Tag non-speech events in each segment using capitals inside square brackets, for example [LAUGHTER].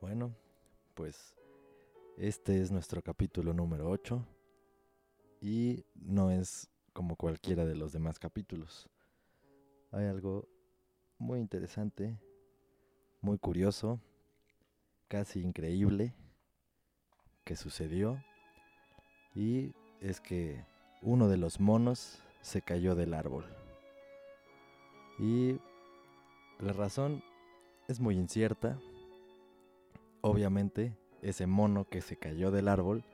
Bueno, pues este es nuestro capítulo número 8 y no es como cualquiera de los demás capítulos. Hay algo muy interesante, muy curioso, casi increíble que sucedió y es que uno de los monos se cayó del árbol. Y la razón es muy incierta. Obviamente, ese mono que se cayó del árbol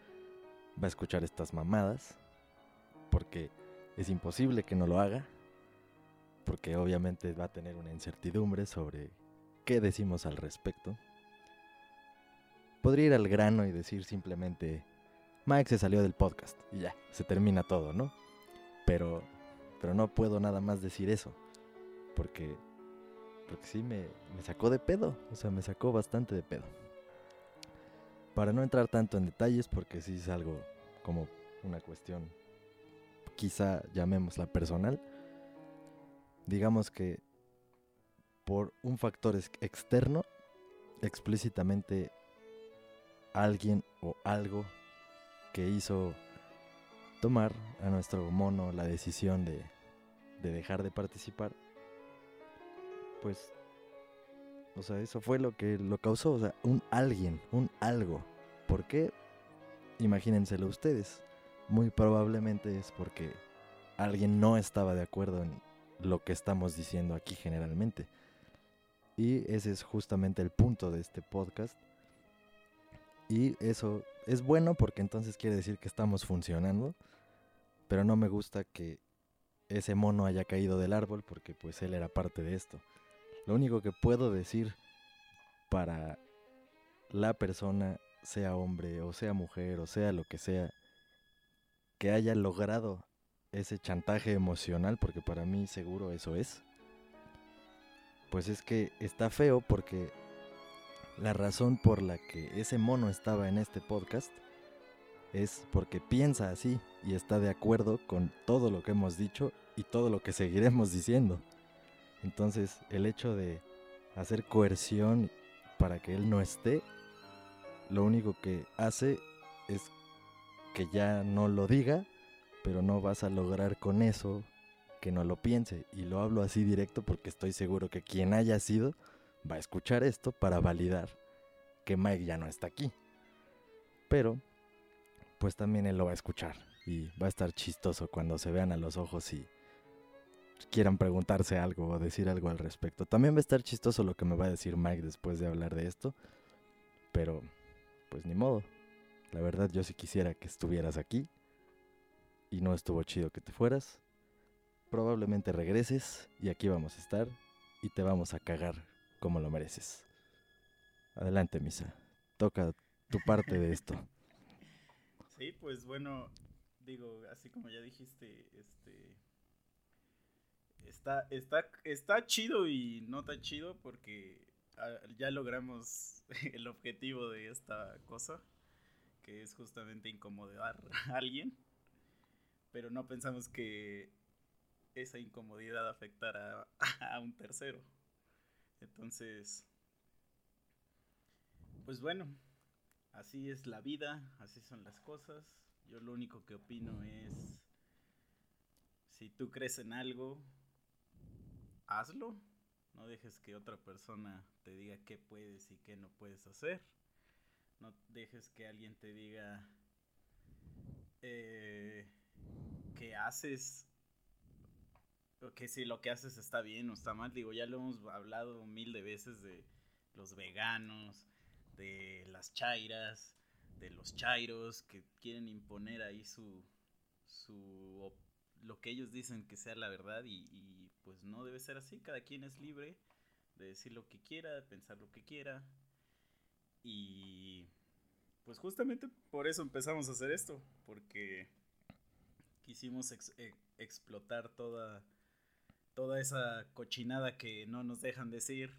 va a escuchar estas mamadas, porque es imposible que no lo haga, porque obviamente va a tener una incertidumbre sobre qué decimos al respecto. Podría ir al grano y decir simplemente, Mike se salió del podcast y ya, se termina todo, ¿no? Pero, pero no puedo nada más decir eso, porque, porque sí me, me sacó de pedo, o sea, me sacó bastante de pedo. Para no entrar tanto en detalles, porque sí es algo como una cuestión, quizá llamémosla personal, digamos que por un factor externo, explícitamente alguien o algo que hizo tomar a nuestro mono la decisión de, de dejar de participar, pues, o sea, eso fue lo que lo causó, o sea, un alguien, un algo. ¿Por qué? Imagínenselo ustedes. Muy probablemente es porque alguien no estaba de acuerdo en lo que estamos diciendo aquí generalmente. Y ese es justamente el punto de este podcast. Y eso es bueno porque entonces quiere decir que estamos funcionando. Pero no me gusta que ese mono haya caído del árbol porque pues él era parte de esto. Lo único que puedo decir para la persona, sea hombre o sea mujer o sea lo que sea, que haya logrado ese chantaje emocional, porque para mí seguro eso es, pues es que está feo porque la razón por la que ese mono estaba en este podcast es porque piensa así y está de acuerdo con todo lo que hemos dicho y todo lo que seguiremos diciendo. Entonces, el hecho de hacer coerción para que él no esté, lo único que hace es que ya no lo diga, pero no vas a lograr con eso que no lo piense. Y lo hablo así directo porque estoy seguro que quien haya sido va a escuchar esto para validar que Mike ya no está aquí. Pero, pues también él lo va a escuchar y va a estar chistoso cuando se vean a los ojos y quieran preguntarse algo o decir algo al respecto. También va a estar chistoso lo que me va a decir Mike después de hablar de esto. Pero, pues ni modo. La verdad yo sí quisiera que estuvieras aquí. Y no estuvo chido que te fueras. Probablemente regreses y aquí vamos a estar. Y te vamos a cagar como lo mereces. Adelante, Misa. Toca tu parte de esto. [LAUGHS] Sí, pues bueno, digo, así como ya dijiste, este está está está chido y no tan chido porque ah, ya logramos [LAUGHS] el objetivo de esta cosa, que es justamente incomodar a alguien, pero no pensamos que esa incomodidad afectara [LAUGHS] a un tercero. Entonces, pues bueno, así es la vida, así son las cosas. Yo lo único que opino es, si tú crees en algo, hazlo. No dejes que otra persona te diga qué puedes y qué no puedes hacer. No dejes que alguien te diga eh, qué haces que si lo que haces está bien o está mal. Digo, ya lo hemos hablado mil de veces de los veganos, de las chairas, de los chairos que quieren imponer ahí su, su lo que ellos dicen que sea la verdad y, pues no debe ser así, cada quien es libre de decir lo que quiera, de pensar lo que quiera y pues justamente por eso empezamos a hacer esto, porque quisimos e explotar toda, toda esa cochinada que no nos dejan decir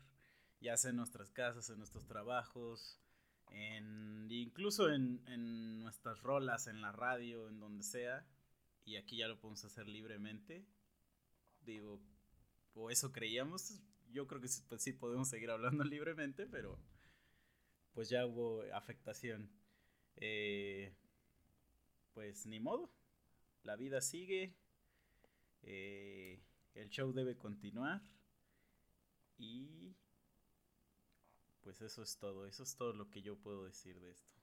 ya sea en nuestras casas, en nuestros trabajos, en, incluso en, en nuestras rolas, en la radio, en donde sea. Y aquí ya lo podemos hacer libremente. Digo, o eso creíamos. Yo creo que sí, pues podemos seguir hablando [LAUGHS] libremente, pero pues ya hubo afectación. Eh, pues ni modo, la vida sigue, eh, el show debe continuar y pues eso es todo, eso es todo lo que yo puedo decir de esto.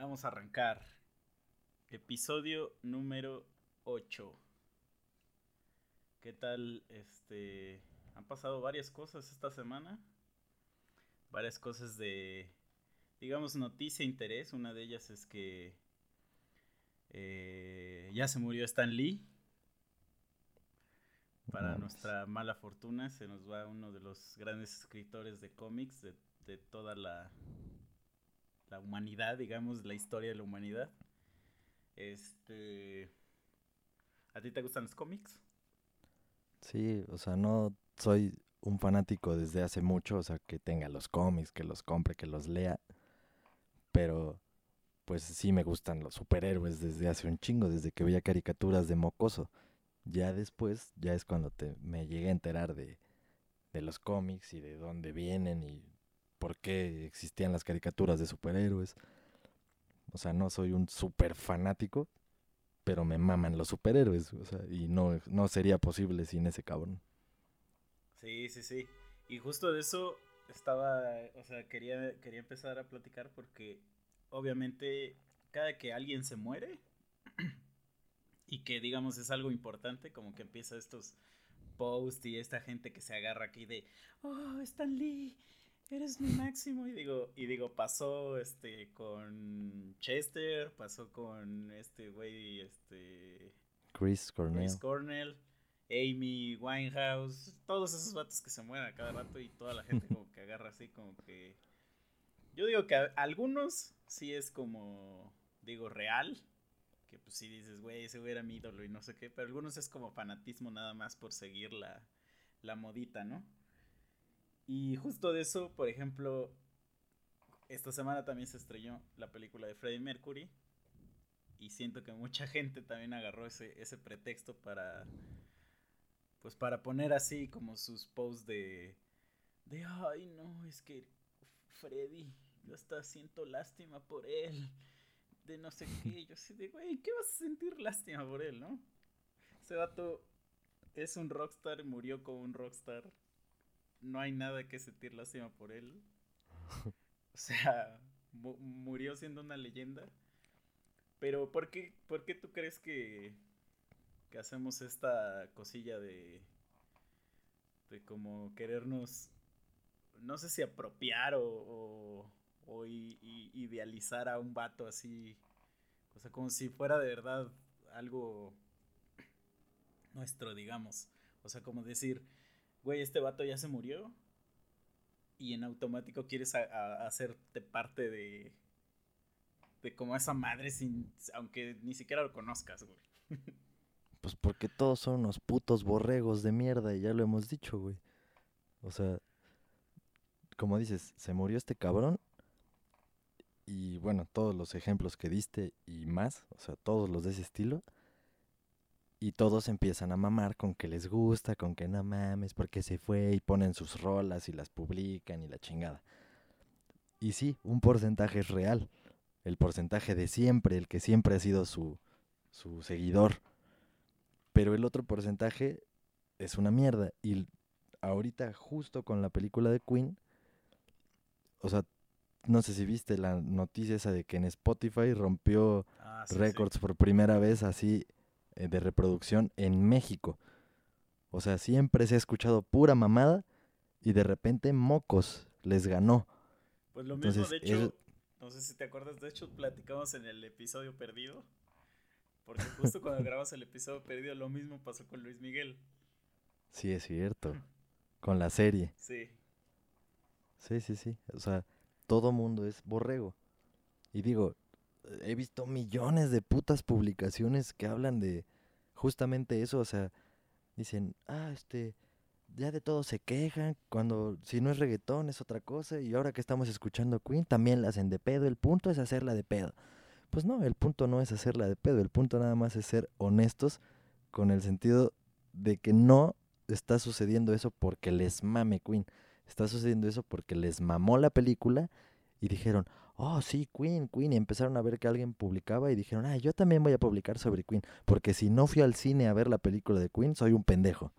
Vamos a arrancar. Episodio número 8. ¿Qué tal? Este. Han pasado varias cosas esta semana. Varias cosas de. Digamos, noticia e interés. Una de ellas es que. eh, ya se murió Stan Lee. Para nuestra mala fortuna, se nos va uno de los grandes escritores de cómics de, de toda la, la humanidad, digamos, la historia de la humanidad. Este. ¿A ti te gustan los cómics? Sí, o sea, no soy un fanático desde hace mucho, o sea, que tenga los cómics, que los compre, que los lea, pero pues sí me gustan los superhéroes desde hace un chingo, desde que veía caricaturas de mocoso. Ya después, ya es cuando te, me llegué a enterar de, de los cómics y de dónde vienen y por qué existían las caricaturas de superhéroes. O sea, no soy un super fanático, pero me maman los superhéroes, o sea, y no, no sería posible sin ese cabrón. Sí, sí, sí. Y justo de eso estaba, o sea, quería, quería empezar a platicar porque obviamente cada que alguien se muere y que digamos es algo importante, como que empieza estos posts y esta gente que se agarra aquí de, oh, Stan Lee, eres mi máximo. Y digo, y digo, pasó este con Chester, pasó con este güey, este Chris Cornell. Chris Cornell, Amy Winehouse, todos esos vatos que se mueren a cada rato y toda la gente como [LAUGHS] que agarra así como que... Yo digo que a- algunos sí es como, digo, real, que pues sí dices, güey, ese güey era mi ídolo y no sé qué, pero algunos es como fanatismo nada más por seguir la, la modita, ¿no? Y justo de eso, por ejemplo, esta semana también se estrenó la película de Freddie Mercury, y siento que mucha gente también agarró ese, ese pretexto para pues para poner así como sus posts de de ay no es que Freddy yo hasta siento lástima por él de no sé qué [LAUGHS] yo así de güey qué vas a sentir lástima por él no ese vato es un rockstar murió como un rockstar no hay nada que sentir lástima por él. O sea mu- murió siendo una leyenda. Pero ¿por qué, por qué tú crees que, que hacemos esta cosilla de, de como querernos, no sé si apropiar o, o, idealizar a un vato así, o sea, como si fuera de verdad algo nuestro, digamos. O sea, como decir, güey, este vato ya se murió y en automático quieres hacerte parte de, de como esa madre sin aunque ni siquiera lo conozcas, güey. [LAUGHS] Pues porque todos son unos putos borregos de mierda y ya lo hemos dicho, güey. O sea, como dices, se murió este cabrón y bueno, todos los ejemplos que diste y más, o sea, todos los de ese estilo. Y todos empiezan a mamar con que les gusta, con que no mames, porque se fue y ponen sus rolas y las publican y la chingada. Y sí, un porcentaje es real. El porcentaje de siempre, el que siempre ha sido su, su seguidor. Pero el otro porcentaje es una mierda. Y ahorita, justo con la película de Queen, o sea, no sé si viste la noticia esa de que en Spotify rompió Ah, sí, sí. récords por primera vez así de reproducción en México. O sea, siempre se ha escuchado pura mamada y de repente Mocos les ganó. Pues lo mismo, Entonces, de hecho, eso- No sé si te acuerdas, de hecho platicamos en el episodio perdido. Porque justo [LAUGHS] cuando grabamos el episodio perdido, lo mismo pasó con Luis Miguel. Sí, es cierto. Con la serie. Sí. Sí, sí, sí. O sea, todo mundo es borrego. Y digo, he visto millones de putas publicaciones que hablan de justamente eso. O sea, dicen, ah, este, ya de todo se quejan. Cuando, si no es reggaetón, es otra cosa. Y ahora que estamos escuchando Queen, también la hacen de pedo. El punto es hacerla de pedo. Pues no, el punto no es hacerla de pedo. El punto nada más es ser honestos con el sentido de que no está sucediendo eso porque les mame Queen. Está sucediendo eso porque les mamó la película y dijeron, oh sí, Queen, Queen. Y empezaron a ver que alguien publicaba y dijeron, ah, yo también voy a publicar sobre Queen. Porque si no fui al cine a ver la película de Queen, soy un pendejo.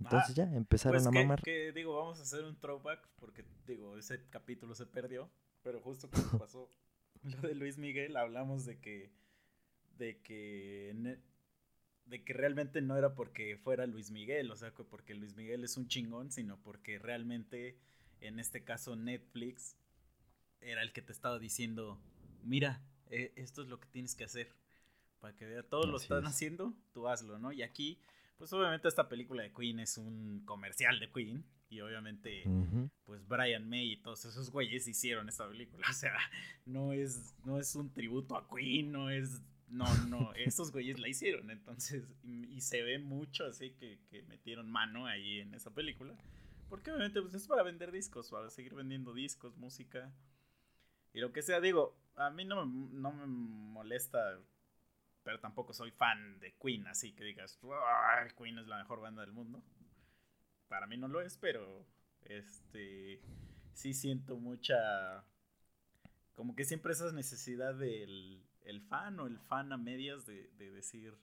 Entonces ya empezaron Pues a que, mamar. que, digo, vamos a hacer un throwback porque digo, ese capítulo se perdió, pero justo cuando [LAUGHS] pasó lo de Luis Miguel hablamos de que de que ne- de que realmente no era porque fuera Luis Miguel, o sea, que porque Luis Miguel es un chingón, sino porque realmente en este caso Netflix era el que te estaba diciendo, mira, eh, esto es lo que tienes que hacer. Para que vea, todos lo Así están es. haciendo, tú hazlo, ¿no? Y aquí, pues obviamente esta película de Queen es un comercial de Queen. Y obviamente, Ujú. pues Brian May y todos esos güeyes hicieron esta película. [LAUGHS] O sea, no es, no es un tributo a Queen, no es. No, no, estos güeyes la hicieron. Entonces, y, y se ve mucho así que, que metieron mano ahí en esa película. Porque obviamente pues, es para vender discos, para seguir vendiendo discos, música. Y lo que sea, digo, a mí no me, no me molesta, pero tampoco soy fan de Queen, así que digas, "Ay, Queen es la mejor banda del mundo. Para mí no lo es, pero este sí siento mucha como que siempre esa necesidad del el fan o el fan a medias de, de decir,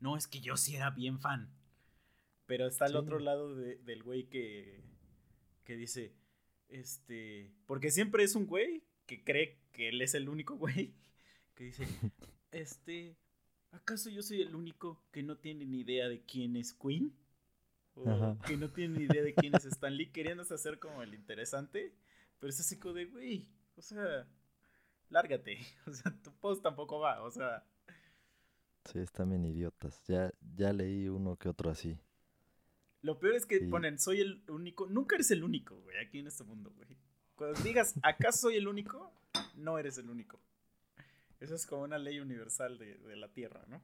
no, es que yo sí era bien fan. Pero está al Sí. otro lado de- del güey que, que dice, este, porque siempre es un güey que cree que él es el único güey que dice, [LAUGHS] este, ¿acaso yo soy el único que no tiene ni idea de quién es Queen? O Ajá. que no tiene ni idea de quién es Stan Lee, queriéndose hacer como el interesante, pero es así como de, güey, o sea, lárgate, [LAUGHS] o sea, tu post tampoco va, o sea, Sí, están bien idiotas. Ya, ya leí uno que otro así. lo peor es que Sí. ponen, soy el único, nunca eres el único, güey, aquí en este mundo, güey. Cuando digas, ¿acaso soy el único? No eres el único. Eso es como una ley universal de, de la Tierra, ¿no?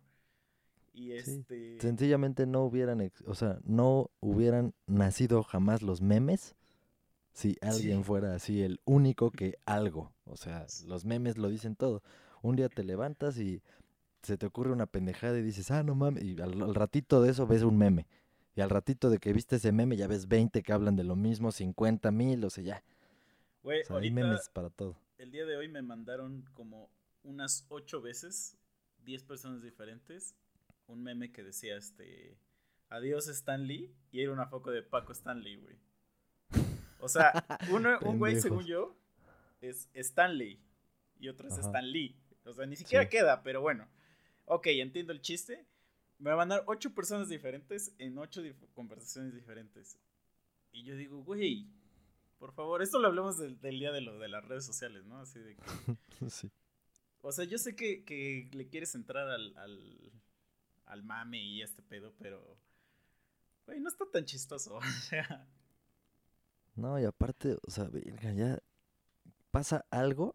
Y Sí, este... Sencillamente no hubieran, o sea, no hubieran nacido jamás los memes si alguien Sí. fuera así el único que algo. O sea, los memes lo dicen todo. Un día te levantas y se te ocurre una pendejada y dices, ah, no mames, y al, al ratito de eso ves un meme. Y al ratito de que viste ese meme ya ves 20 que hablan de lo mismo, 50 mil, o sea, ya. Güey, O sea, hay ahorita, memes para todo. el día de hoy me mandaron como unas ocho veces, 10 personas diferentes, un meme que decía, este, adiós Stan Lee, y era una foto de Paco Stanley, güey. O sea, [LAUGHS] uno, un güey, según yo, es Stanley, y otro es Ajá. Stan Lee. O sea, ni siquiera Sí. queda, pero bueno. Ok, entiendo el chiste. Me mandaron ocho personas diferentes en ocho dif- conversaciones diferentes. Y yo digo, güey, por favor, esto lo hablamos del, del día de lo de las redes sociales, ¿no? Así de que [LAUGHS] sí. o sea, yo sé que, que le quieres entrar al, al, al mame y este pedo, pero. Güey, no está tan chistoso. [LAUGHS] O sea. No, y aparte, o sea, ya pasa algo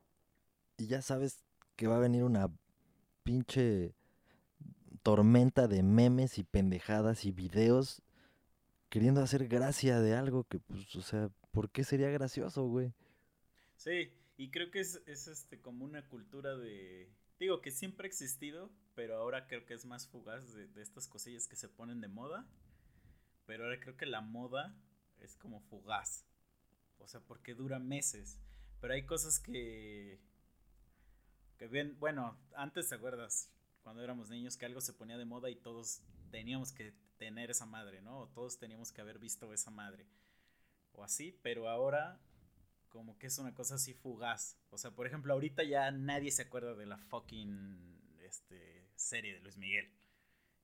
y ya sabes que va a venir una pinche tormenta de memes y pendejadas y videos queriendo hacer gracia de algo que, pues, o sea, ¿por qué sería gracioso, güey? Sí, y creo que es, es este como una cultura de. Digo que siempre ha existido, pero ahora creo que es más fugaz de, estas cosillas que se ponen de moda. Pero ahora creo que la moda es como fugaz. O sea, porque dura meses. Pero hay cosas que. Que bien, bueno, antes te acuerdas, cuando éramos niños, que algo se ponía de moda y todos teníamos que tener esa madre, ¿no? O todos teníamos que haber visto esa madre. O así, pero ahora como que es una cosa así fugaz. O sea, por ejemplo, ahorita ya nadie se acuerda de la fucking este, serie de Luis Miguel.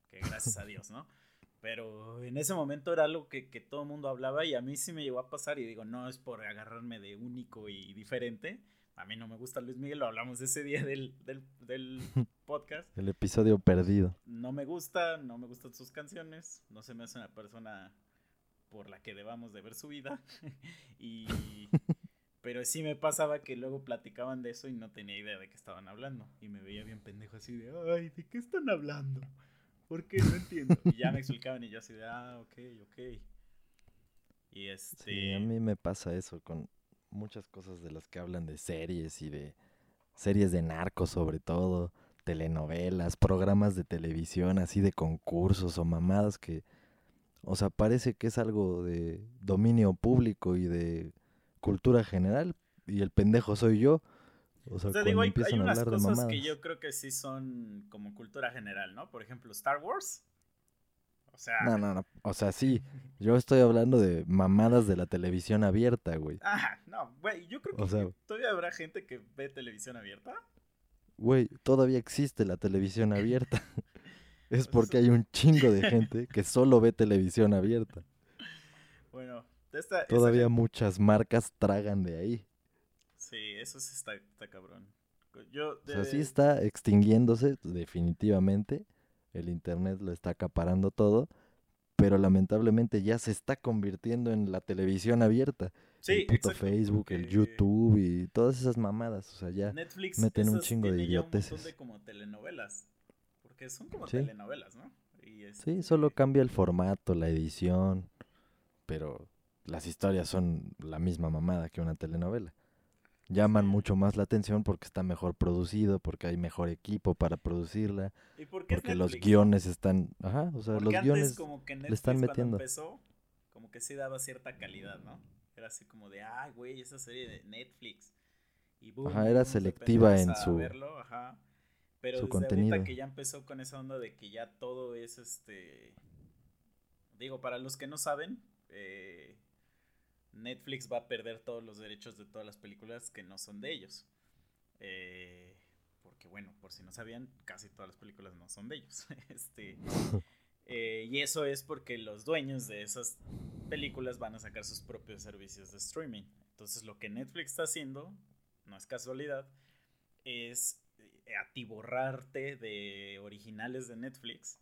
Que gracias a Dios, ¿no? Pero en ese momento era algo que, que todo el mundo hablaba y a mí sí me llegó a pasar y digo, no es por agarrarme de único y diferente, A mí no me gusta Luis Miguel, lo hablamos ese día del, del, del [LAUGHS] podcast. El episodio perdido. No me gusta, no me gustan sus canciones, no se me hace una persona por la que debamos de ver su vida. [LAUGHS] y [LAUGHS] pero sí me pasaba que luego platicaban de eso y no tenía idea de qué estaban hablando. Y me veía bien pendejo así de, ay, ¿de qué están hablando? ¿Por qué? No entiendo. Y ya me explicaban y yo así de, ah, ok, ok. Y este... Sí, a mí me pasa eso con muchas cosas de las que hablan de series y de series de narcos sobre todo, telenovelas, programas de televisión, así de concursos o mamadas que, o sea, parece que es algo de dominio público y de cultura general y el pendejo soy yo. O sea, O sea, digo, hay, hay unas cosas que yo creo que sí son como cultura general, ¿no? Por ejemplo, Star Wars. O sea, No, no, no. O sea, sí. Yo estoy hablando de mamadas de la televisión abierta, güey. ah, no, güey, yo creo que O sea- todavía habrá gente que ve televisión abierta. Güey, todavía existe la televisión [LAUGHS] abierta. Es porque hay un chingo de gente que [LAUGHS] solo ve televisión abierta. Bueno, esta, Todavía muchas marcas tragan de ahí. Sí, eso sí está, está cabrón. Yo, O sea, sí está extinguiéndose, definitivamente. El internet lo está acaparando todo. Pero lamentablemente ya se está convirtiendo en la televisión abierta. sí, el puto exacto, Facebook, el YouTube y todas esas mamadas. O sea, ya. Netflix meten un chingo de idioteces. de como telenovelas. Son como Sí. telenovelas, ¿no? Y Sí, solo este, cambia el formato, la edición. Pero las historias son la misma mamada que una telenovela. Llaman mucho más la atención porque está mejor producido, porque hay mejor equipo para producirla, ¿Y por qué porque los guiones están, ajá, o sea, Porque los antes guiones como que le Netflix están cuando metiendo. empezó, como que sí daba cierta calidad, ¿no? Era así como de, ay, güey, esa serie de Netflix. Y boom, Ajá, era selectiva en su- verlo, ajá. Pero su desde ahorita contenido. que ya empezó con esa onda de que ya todo es este... Digo, para los que no saben, eh, Netflix va a perder todos los derechos de todas las películas que no son de ellos. Eh, porque bueno, por si no sabían, casi todas las películas no son de ellos. [LAUGHS] este, [LAUGHS] eh, y eso es porque los dueños de esas películas van a sacar sus propios servicios de streaming. Entonces lo que Netflix está haciendo, no es casualidad, es atiborrarte de originales de Netflix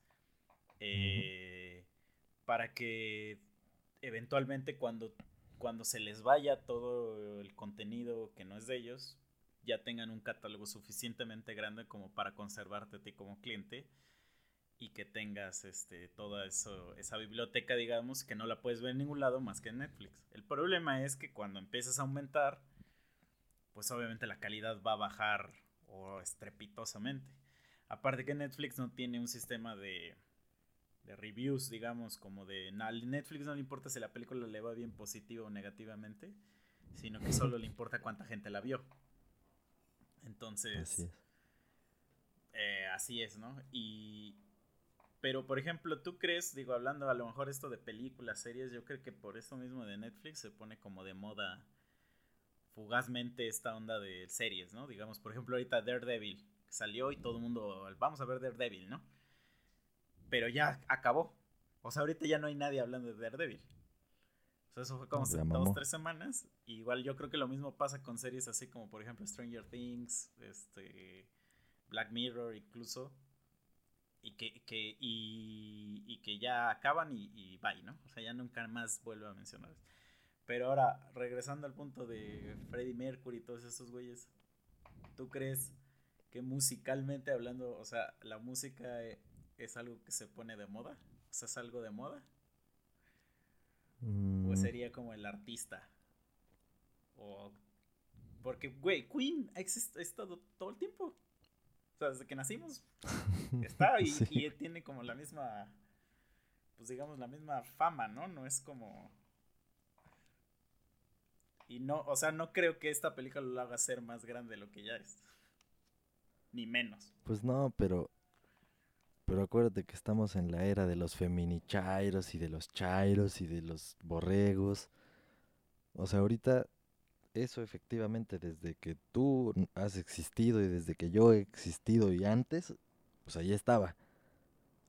eh, para que eventualmente cuando, cuando se les vaya todo el contenido que no es de ellos, ya tengan un catálogo suficientemente grande como para conservarte a ti como cliente y que tengas este, toda eso, esa biblioteca, digamos, que no la puedes ver en ningún lado más que en Netflix. El problema es que cuando empiezas a aumentar, pues obviamente la calidad va a bajar o estrepitosamente. Aparte que Netflix no tiene un sistema de, de reviews, digamos, como de... A Netflix no le importa si la película le va bien positivo o negativamente, sino que solo le importa cuánta gente la vio. Entonces, Así es. eh, así es, ¿no? Y. Pero, por ejemplo, ¿tú crees, digo, hablando a lo mejor esto de películas, series, yo creo que por esto mismo de Netflix se pone como de moda fugazmente esta onda de series, ¿no? Digamos, por ejemplo, ahorita Daredevil salió y todo el mundo, vamos a ver Daredevil, ¿no? Pero ya acabó. O sea, ahorita ya no hay nadie hablando de Daredevil. O sea, eso fue como hace dos, tres semanas. Y igual yo creo que lo mismo pasa con series así como, por ejemplo, Stranger Things, este, Black Mirror incluso. Y que, que, y, y que ya acaban y, y bye, ¿no? O sea, ya nunca más vuelvo a mencionar. Pero ahora, regresando al punto de Freddie Mercury y todos esos güeyes, ¿tú crees que musicalmente hablando, o sea, la música eh, es algo que se pone de moda? O sea, es algo de moda? ¿O Mm, sería como el artista? O... Porque, güey, Queen ha estado todo el tiempo. O sea, desde que nacimos [LAUGHS] está y, sí. y tiene como la misma, pues digamos, la misma fama, ¿no? No es como... Y no, o sea, no creo que esta película lo haga ser más grande de lo que ya es. Ni menos. Pues no, pero. Pero acuérdate que estamos en la era de los feminichairos y de los chairos y de los borregos. O sea, ahorita eso efectivamente desde que tú has existido y desde que yo he existido y antes, pues ahí estaba.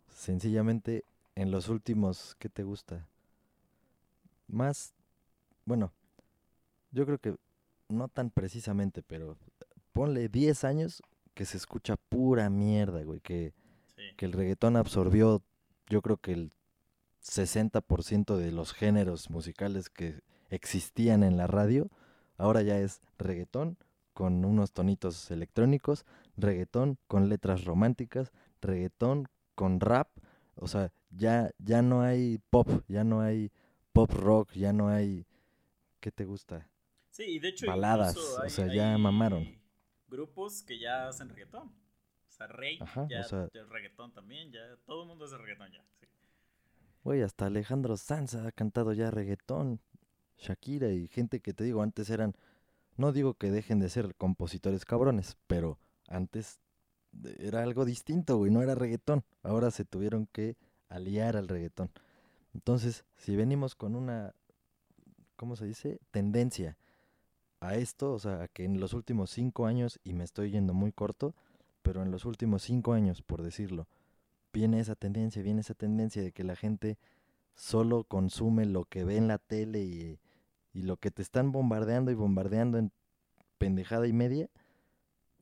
Sencillamente en los últimos, ¿qué te gusta? Más, bueno, yo creo que no tan precisamente, pero ponle 10 años que se escucha pura mierda, güey, que, Sí. que el reggaetón absorbió, yo creo que el 60% de los géneros musicales que existían en la radio, ahora ya es reggaetón con unos tonitos electrónicos, reggaetón con letras románticas, reggaetón con rap, o sea, ya, ya no hay pop, ya no hay pop rock, ya no hay... ¿Qué te gusta? Sí, y de hecho Baladas, o sea, ya mamaron. Grupos que ya hacen reggaetón. O sea, Rey Ajá, ya, o sea- ya es reggaetón también, ya todo el mundo hace reggaetón ya. sí. Güey, hasta Alejandro Sanz ha cantado ya reggaetón, Shakira y gente que te digo, antes eran, no digo que dejen de ser compositores cabrones, pero antes era algo distinto, güey, no era reggaetón, ahora se tuvieron que aliar al reggaetón. Entonces, si venimos con una, ¿cómo se dice? Tendencia a esto, o sea, que en los últimos cinco años, y me estoy yendo muy corto, pero en los últimos cinco años, por decirlo, viene esa tendencia, viene esa tendencia de que la gente solo consume lo que ve en la tele y, y lo que te están bombardeando y bombardeando en pendejada y media,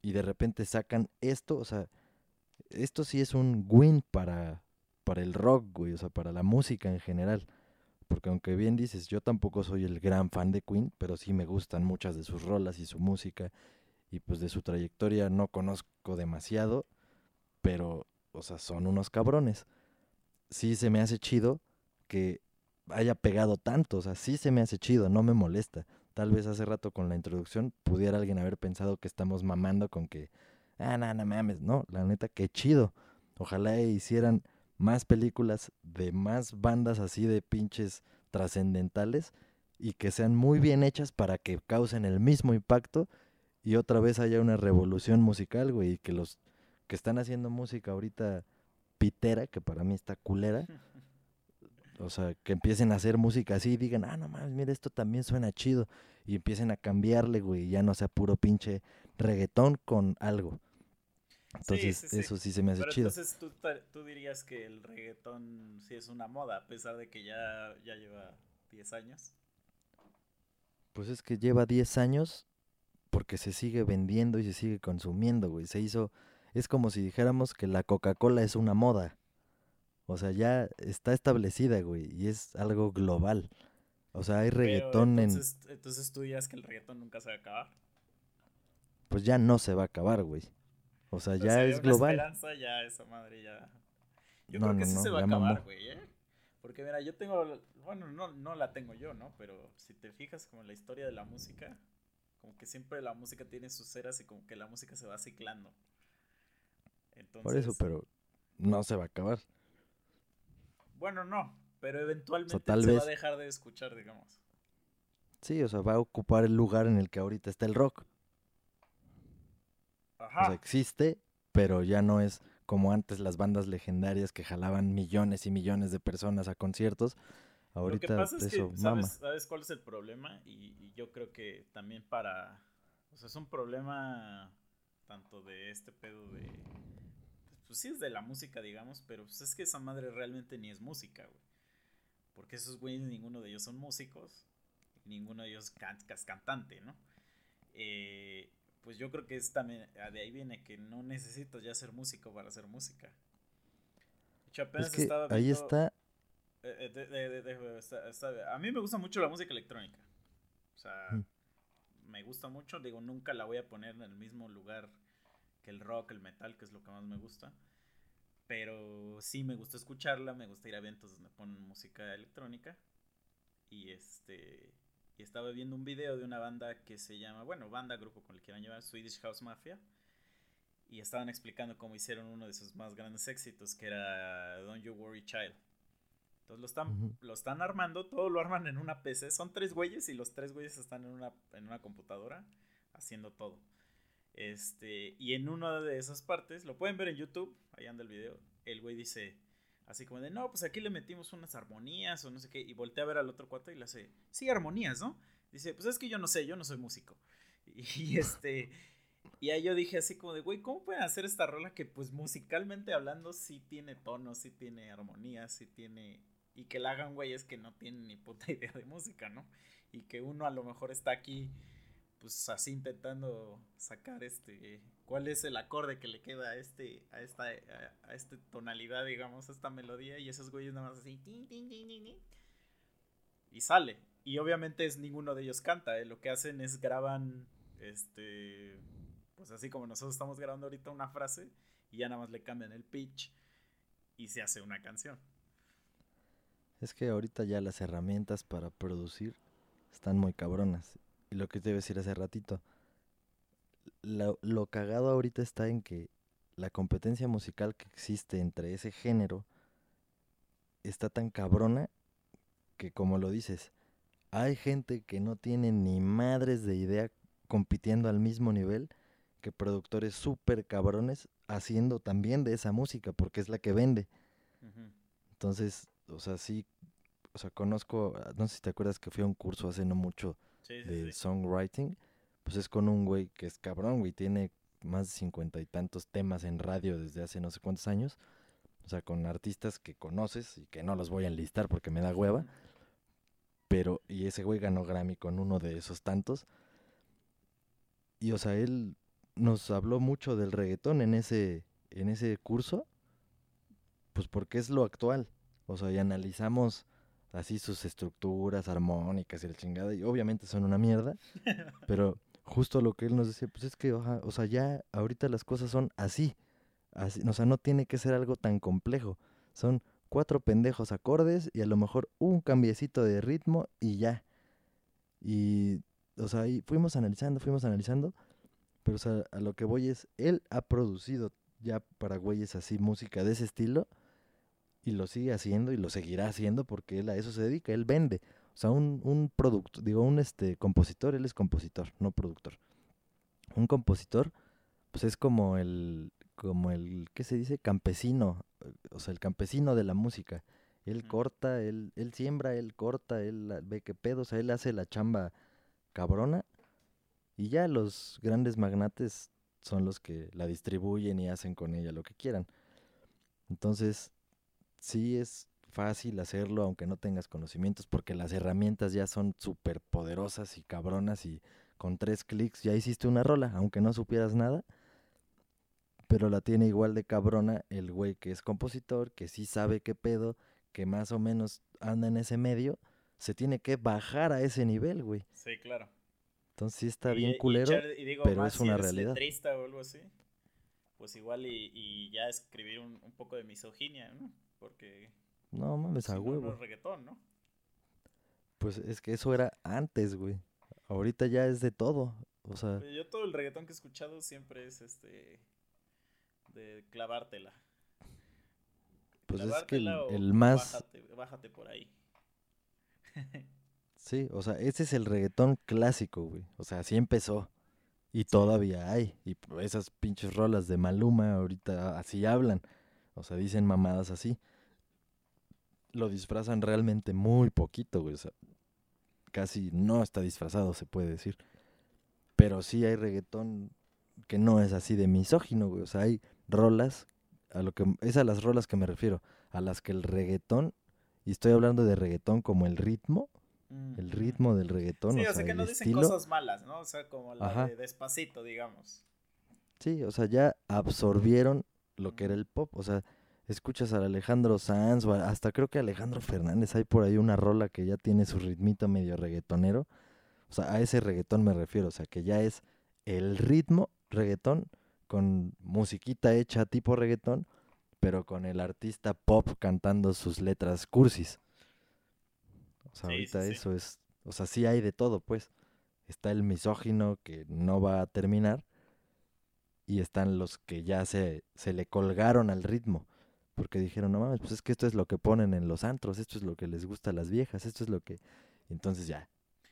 y de repente sacan esto, o sea, esto sí es un win para, para el rock, güey, o sea, para la música en general. Porque aunque bien dices, yo tampoco soy el gran fan de Queen, pero sí me gustan muchas de sus rolas y su música. Y pues de su trayectoria no conozco demasiado, pero, o sea, son unos cabrones. Sí se me hace chido que haya pegado tanto, o sea, sí se me hace chido, no me molesta. Tal vez hace rato con la introducción pudiera alguien haber pensado que estamos mamando con que, ah, no, no mames, no, la neta, qué chido. Ojalá hicieran más películas de más bandas así de pinches trascendentales y que sean muy bien hechas para que causen el mismo impacto y otra vez haya una revolución musical, güey, y que los que están haciendo música ahorita pitera, que para mí está culera, [LAUGHS] o sea, que empiecen a hacer música así y digan, ah, no mames, mira, esto también suena chido. Y empiecen a cambiarle, güey, y ya no sea puro pinche reggaetón con algo. Entonces, sí, sí. eso sí se me hace Pero chido. entonces tú, tú dirías que el reggaetón sí es una moda, a pesar de que ya, ya lleva 10 años. Pues es que lleva 10 años porque se sigue vendiendo y se sigue consumiendo, güey. Se hizo, es como si dijéramos que la Coca-Cola es una moda. O sea, ya está establecida, güey, y es algo global. O sea, hay Pero reggaetón en... entonces, entonces tú dirías que el reggaetón nunca se va a acabar. Pues ya no se va a acabar, güey. O sea, O ya sea, es global. esperanza, ya esa madre ya. Yo No, creo que no, sí no, se va a acabar, güey, ¿eh? Porque mira, yo tengo, bueno, no, no la tengo yo, ¿no? Pero si te fijas como en la historia de la música, como que siempre la música tiene sus eras y como que la música se va ciclando. Entonces, Por eso, pero no se va a acabar. Bueno, no, pero eventualmente tal se va vez- a dejar de escuchar, digamos. Sí, o sea, va a ocupar el lugar en el que ahorita está el rock. O Ajá. sea, existe, pero ya no es como antes las bandas legendarias que jalaban millones y millones de personas a conciertos. Lo Ahorita que pasa es eso que, mama. ¿sabes, ¿sabes cuál es el problema? Y, y yo creo que también para... O sea, es un problema tanto de este pedo de... Pues sí es de la música, digamos, pero pues es que esa madre realmente ni es música, güey. Porque esos güeyes, ninguno de ellos son músicos, ninguno de ellos can- es cantante, ¿no? Eh, pues yo creo que es también, ah, de ahí viene que no necesitas ya ser músico para hacer música. De hecho, apenas Es que estaba ahí viendo- está, eh, eh, de- de- de- de- está- está- a mí me gusta mucho la música electrónica. O sea, Mm. me gusta mucho. Digo, nunca la voy a poner en el mismo lugar que el rock, el metal, que es lo que más me gusta. Pero sí me gusta escucharla, me gusta ir a eventos donde ponen música electrónica. Y este. Y estaba viendo un video de una banda que se llama, bueno, banda, grupo con el que quieran llevar, Swedish House Mafia. Y estaban explicando cómo hicieron uno de sus más grandes éxitos, que era Don't You Worry Child. Entonces lo están, lo están armando, todo lo arman en una PC. Son tres güeyes y los tres güeyes están en una, en una computadora haciendo todo. Este, y en una de esas partes, lo pueden ver en YouTube, ahí anda el video, el güey dice, así como de, no, pues aquí le metimos unas armonías o no sé qué, y voltea a ver al otro cuate y le hace, sí, armonías, ¿no? Dice, pues es que yo no sé, yo no soy músico. [LAUGHS] Y este, y ahí yo dije así como de, güey, ¿cómo pueden hacer esta rola que pues musicalmente hablando sí tiene tonos, sí tiene armonías, sí tiene... Y que la hagan güeyes que no tienen ni puta [LAUGHS] idea de música, ¿no? Y que uno a lo mejor está aquí pues así intentando sacar este cuál es el acorde que le queda a este a esta a, esta tonalidad digamos a esta melodía y esos güeyes nada más así y sale y obviamente es ninguno de ellos canta ¿eh? lo que hacen es graban este pues así como nosotros estamos grabando ahorita una frase y ya nada más le cambian el pitch y se hace una canción es que ahorita ya las herramientas para producir están muy cabronas lo que te iba a decir hace ratito, lo, lo cagado ahorita está en que la competencia musical que existe entre ese género está tan cabrona que como lo dices, hay gente que no tiene ni madres de idea compitiendo al mismo nivel que productores súper cabrones haciendo también de esa música porque es la que vende. Entonces, o sea, sí, o sea, conozco, no sé si te acuerdas que fui a un curso hace no mucho de songwriting, pues es con un güey que es cabrón, güey, tiene más de cincuenta y tantos temas en radio desde hace no sé cuántos años, o sea, con artistas que conoces y que no los voy a enlistar porque me da hueva, pero, y ese güey ganó Grammy con uno de esos tantos, y o sea, él nos habló mucho del reggaetón en ese, en ese curso, pues porque es lo actual, o sea, y analizamos así sus estructuras armónicas y la chingada, y obviamente son una mierda, pero justo lo que él nos decía, pues es que, o sea, ya ahorita las cosas son así, así, o sea, no tiene que ser algo tan complejo, son cuatro pendejos acordes y a lo mejor un cambiecito de ritmo y ya. Y, o sea, ahí fuimos analizando, fuimos analizando, pero o sea, a lo que voy es, él ha producido ya para güeyes así música de ese estilo, y lo sigue haciendo y lo seguirá haciendo porque él a eso se dedica, él vende. O sea, un, un producto, digo, un este compositor, él es compositor, no productor. Un compositor, pues es como el, como el, ¿qué se dice? Campesino, o sea, el campesino de la música. Él corta, él, él siembra, él corta, él ve qué pedo, o sea, él hace la chamba cabrona y ya los grandes magnates son los que la distribuyen y hacen con ella lo que quieran. Entonces, sí es fácil hacerlo aunque no tengas conocimientos porque las herramientas ya son súper poderosas y cabronas y con tres clics ya hiciste una rola, aunque no supieras nada. Pero la tiene igual de cabrona el güey que es compositor, que sí sabe qué pedo, que más o menos anda en ese medio, se tiene que bajar a ese nivel, güey. Sí, claro. Entonces sí está bien culero, pero es una realidad. o algo así, pues igual y, ya escribir un, un poco de misoginia, ¿no? Porque. No mames, a huevo. No reggaetón, ¿no? Pues es que eso era antes, güey. Ahorita ya es de todo. O sea. Yo todo el reggaetón que he escuchado siempre es este. de clavártela. Pues es que el, más. Bájate, bájate por ahí. [LAUGHS] sí, o sea, ese es el reggaetón clásico, güey. O sea, así empezó. Y todavía hay. Y esas pinches rolas de Maluma ahorita así hablan. O sea, dicen mamadas así. Lo disfrazan realmente muy poquito, güey. O sea, casi no está disfrazado, se puede decir. Pero sí hay reggaetón que no es así de misógino, güey. O sea, hay rolas, a lo que, es a las rolas que me refiero, a las que el reggaetón, y estoy hablando de reggaetón como el ritmo, el ritmo del reggaetón. Sí, o sea, que no dicen cosas malas, ¿no? O sea, como la de despacito, digamos. Sí, o sea, ya absorbieron lo que era el pop. O sea, escuchas a Alejandro Sanz o hasta creo que Alejandro Fernández. Hay por ahí una rola que ya tiene su ritmito medio reggaetonero. O sea, a ese reggaetón me refiero. O sea, que ya es el ritmo reggaetón con musiquita hecha tipo reggaetón, pero con el artista pop cantando sus letras cursis. O sea, ahorita eso es, o sea, sí hay de todo, pues. Está el misógino que no va a terminar y están los que ya se, se le colgaron al ritmo. Porque dijeron, no mames, pues es que esto es lo que ponen en los antros, esto es lo que les gusta a las viejas, esto es lo que... Entonces ya,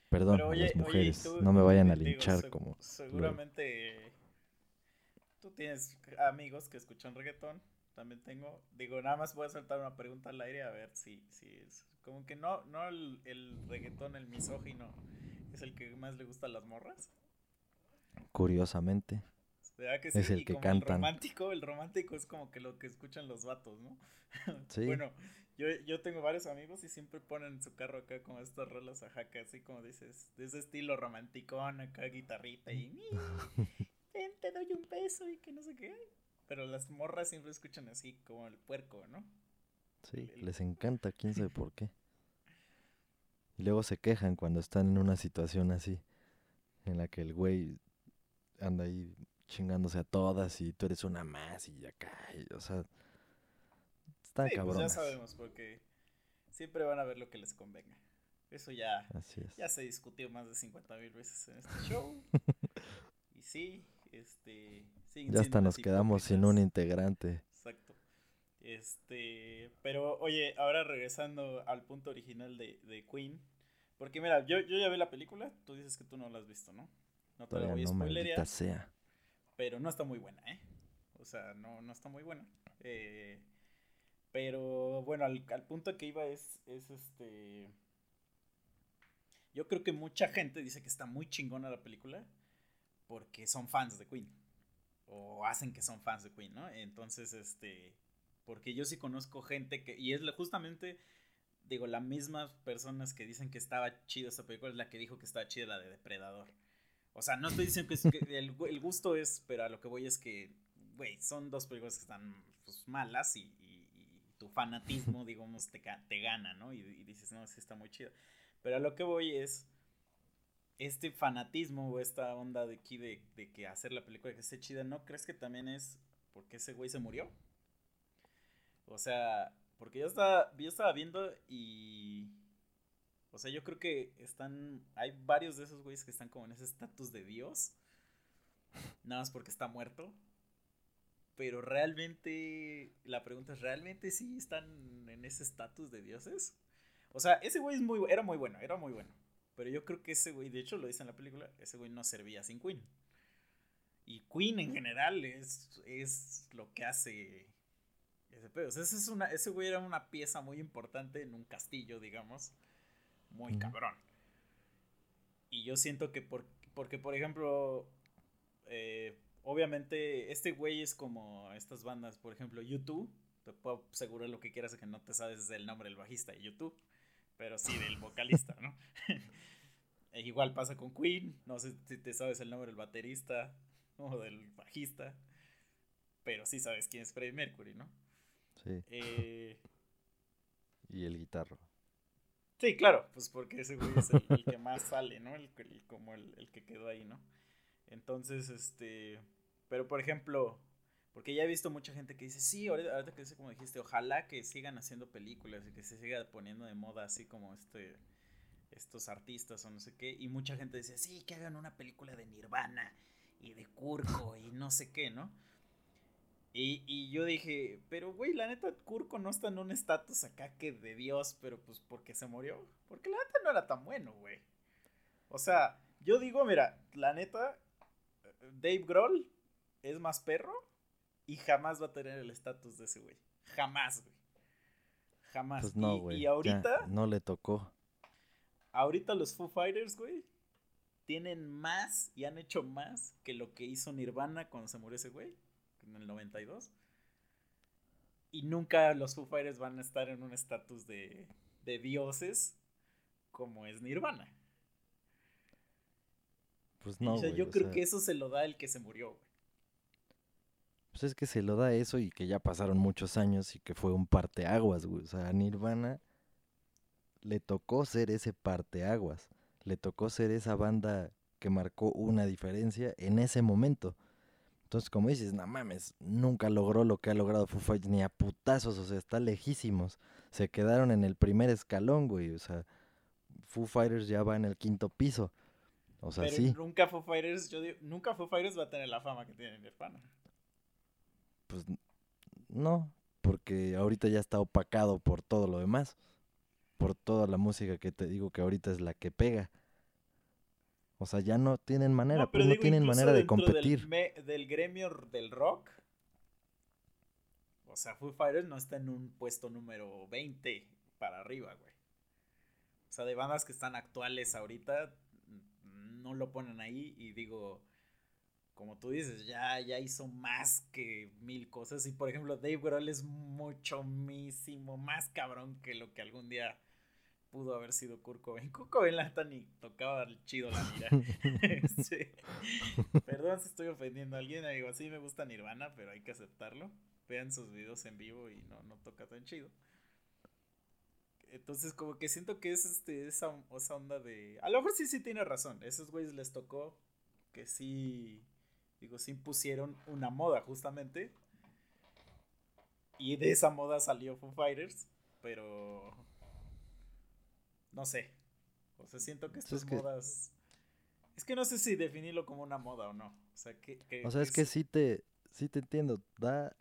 perdón a las mujeres, no me vayan a linchar como... Seguramente tú tienes amigos que escuchan reggaetón, también tengo, digo, nada más voy a soltar una pregunta al aire a ver si, si es... Como que no, no el, el reggaetón, el misógino, es el que más le gusta a las morras. Curiosamente. Es el que canta. El romántico, el romántico es como que lo que escuchan los vatos, ¿no? [LAUGHS] Sí. bueno, Yo, yo tengo varios amigos y siempre ponen en su carro acá como estas rolas ajaca, así como dices, de ese estilo romanticón, acá guitarrita y ven, te doy un beso y que no sé qué. Pero las morras siempre escuchan así como el puerco, ¿no? Sí, les encanta, quién sabe por qué. [LAUGHS] Y luego se quejan cuando están en una situación así, en la que el güey anda ahí chingándose a todas y tú eres una más y acá, y, o sea, están Sí, pues ya sabemos, porque siempre van a ver lo que les convenga. Eso ya, Así es. ya se discutió más de 50 mil veces en este show. [LAUGHS] y sí, este. Ya hasta nos quedamos sin un integrante. Exacto. Este, pero oye, ahora regresando al punto original de, de Queen, porque mira, yo, yo ya vi la película, tú dices que tú no la has visto, ¿no? No te la voy a no, spoilerear, sea. Pero no está muy buena, ¿eh? O sea, no, no está muy buena. Eh, pero bueno, al, al punto que iba es, es este... Yo creo que mucha gente dice que está muy chingona la película porque son fans de Queen. O hacen que son fans de Queen, ¿no? Entonces, este... Porque yo sí conozco gente que... Y es justamente, digo, las mismas personas que dicen que estaba chida esta película es la que dijo que estaba chida la de Depredador. O sea, no estoy diciendo que, es- que el, el gusto es, pero a lo que voy es que, güey, son dos películas que están pues, malas y, y- y tu fanatismo, [LAUGHS] digamos, te, te gana, ¿no? Y, y dices, no, sí está muy chido. Pero a lo que voy es, este fanatismo o esta onda de aquí de, de que hacer la película que esté chida, ¿no crees que también es porque ese güey se murió? O sea, porque yo estaba, yo estaba viendo y... O sea, yo creo que están. Hay varios de esos güeyes que están como en ese estatus de Dios. Nada más porque está muerto. Pero realmente. La pregunta es: ¿realmente sí están en ese estatus de dioses? O sea, ese güey es muy, era muy bueno, era muy bueno. Pero yo creo que ese güey, de hecho lo dice en la película, ese güey no servía sin Queen. Y Queen en general es, es lo que hace ese pedo. O ese, es una, ese güey era una pieza muy importante en un castillo, digamos. Muy cabrón. Y yo siento que por, porque, por ejemplo, eh, obviamente este güey es como estas bandas, por ejemplo, YouTube. Te puedo asegurar lo que quieras que no te sabes el nombre del bajista de YouTube, pero sí del vocalista, ¿no? [LAUGHS] E igual pasa con Queen, no sé si te sabes el nombre del baterista o del bajista, pero sí sabes quién es Freddie Mercury, ¿no? Sí. Eh, [LAUGHS] Y el guitarro. Sí, claro, pues porque ese güey es el, que más sale, ¿no? El, como el, el que quedó ahí, ¿no? Entonces, este, pero por ejemplo, porque ya he visto mucha gente que dice, sí, ahorita, ahorita que dice como dijiste, ojalá que sigan haciendo películas y que se siga poniendo de moda así como este, estos artistas o no sé qué, y mucha gente dice, sí, que hagan una película de Nirvana y de Kurko y no sé qué, ¿no? Y, y yo dije, pero güey, la neta, Kurko no está en un estatus acá que de Dios, pero pues porque se murió. Porque la neta no era tan bueno, güey. O sea, yo digo, mira, la neta, Dave Grohl es más perro y jamás va a tener el estatus de ese güey. Jamás, güey. Jamás. Pues no, Y- güey. y, ahorita, no le tocó. ahorita los Foo Fighters, güey, tienen más y han hecho más que lo que hizo Nirvana cuando se murió ese güey, en el 92. Y nunca los Foo Fighters van a estar en un estatus de, de dioses como es Nirvana. Pues no, o sea, yo o creo sea, que eso se lo da el que se murió, güey. Pues es que se lo da eso y que ya pasaron muchos años y que fue un parteaguas, güey. O sea, a Nirvana le tocó ser ese parteaguas. Le tocó ser esa banda que marcó una diferencia en ese momento. Entonces, como dices, no mames, nunca logró lo que ha logrado Foo Fighters ni a putazos, o sea, está lejísimos. Se quedaron en el primer escalón, güey. O sea, Foo Fighters ya va en el quinto piso. O sea, Pero sí, nunca Foo Fighters, yo digo, nunca Foo Fighters va a tener la fama que tiene Nirvana. pues no, porque ahorita ya está opacado por todo lo demás. Por toda la música que te digo que ahorita es la que pega. O sea, ya no tienen manera, No, pues no digo, tienen incluso manera de competir. Del, me- del gremio del rock. O sea, Foo Fighters no está en un puesto número 20 para arriba, güey. O sea, de bandas que están actuales ahorita, no lo ponen ahí y digo, como tú dices, ya, ya hizo más que mil cosas. Y por ejemplo, Dave Grohl es mucho más cabrón que lo que algún día pudo haber sido Kurt Cobain. Kurt Cobain la neta ni tocaba chido la mira. [LAUGHS] [LAUGHS] Perdón si estoy ofendiendo a alguien, digo, así me gusta Nirvana, pero hay que aceptarlo. Vean sus videos en vivo y no, no toca tan chido. Entonces, como que siento que es este, esa, esa onda de. A lo mejor sí, sí tiene razón. Esos güeyes les tocó que sí. Digo, sí impusieron una moda, justamente. Y de esa moda salió Foo Fighters. Pero no sé. O sea, siento que estas modas. Es que no sé si definirlo como una moda o no. O sea, que. o sea, es que sí te, sí te entiendo. Da.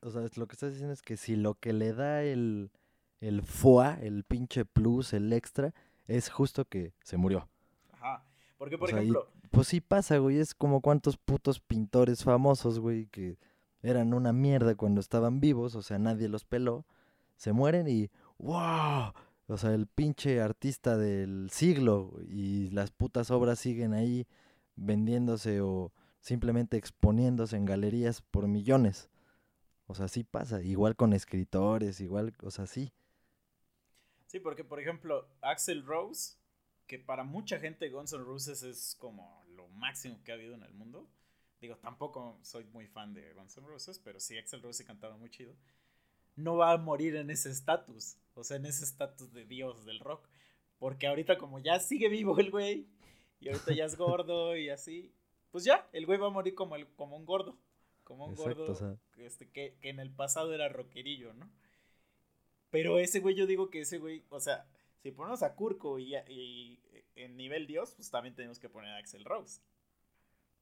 O sea, lo que estás diciendo es que si lo que le da el. El FOA, el pinche plus, el extra, es justo que se murió. Ajá. Porque, por ejemplo. pues sí pasa, güey. Es como cuántos putos pintores famosos, güey, que eran una mierda cuando estaban vivos. O sea, nadie los peló. Se mueren y. ¡Wow! O sea, el pinche artista del siglo y las putas obras siguen ahí vendiéndose o simplemente exponiéndose en galerías por millones. O sea, sí pasa. Igual con escritores, igual, o sea, sí. Sí, porque por ejemplo, Axel Rose, que para mucha gente Guns N' Roses es como lo máximo que ha habido en el mundo. Digo, tampoco soy muy fan de Guns N' Roses, pero sí, Axel Rose cantaba muy chido no va a morir en ese estatus, o sea, en ese estatus de dios del rock. Porque ahorita como ya sigue vivo el güey, y ahorita ya es gordo [LAUGHS] y así, pues ya, el güey va a morir como, el, como un gordo, como un gordo este, que, en el pasado era rockerillo, ¿no? Pero ese güey, yo digo que ese güey, o sea, si ponemos a Kurko y, y, en nivel dios, pues también tenemos que poner a Axel Rose.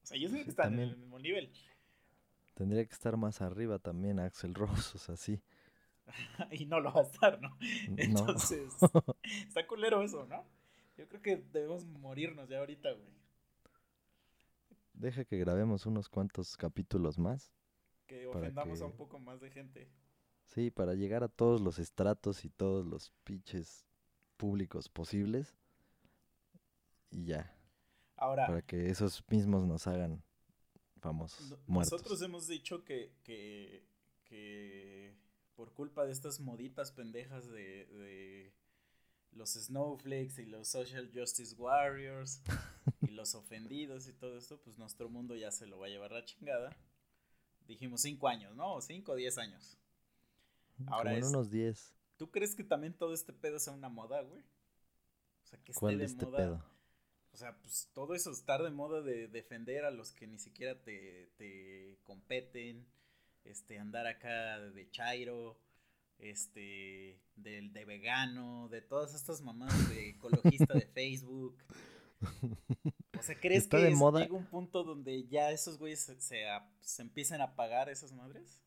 O sea, yo sé que están en el mismo nivel. Tendría que estar más arriba también Axel Rose, o sea, sí. [LAUGHS] y no lo va a estar, ¿no? Entonces, [LAUGHS] está culero eso, ¿no? Yo creo que debemos morirnos ya ahorita, güey. Deja que grabemos unos cuantos capítulos más. Que ofendamos a un poco más de gente. Sí, para llegar a todos los estratos y todos los pinches públicos posibles. Y ya. Ahora. Para que esos mismos nos hagan famosos. Nosotros hemos dicho que, que, que por culpa de estas moditas pendejas de, los snowflakes y los social justice warriors y [LAUGHS] los ofendidos y todo esto, pues nuestro mundo ya se lo va a llevar la chingada. Dijimos cinco años, ¿no? Cinco o diez años. Ahora es, unos diez. ¿Tú crees que también todo este pedo sea una moda, güey? O sea, que esté de este moda. Pedo? O sea, pues todo eso estar de moda de defender a los que ni siquiera te, te competen este, andar acá de chairo, este, del de vegano, de todas estas mamadas de ecologista de Facebook. O sea, ¿crees que llega un punto donde ya esos güeyes se, se, empiecen a pagar esas madres?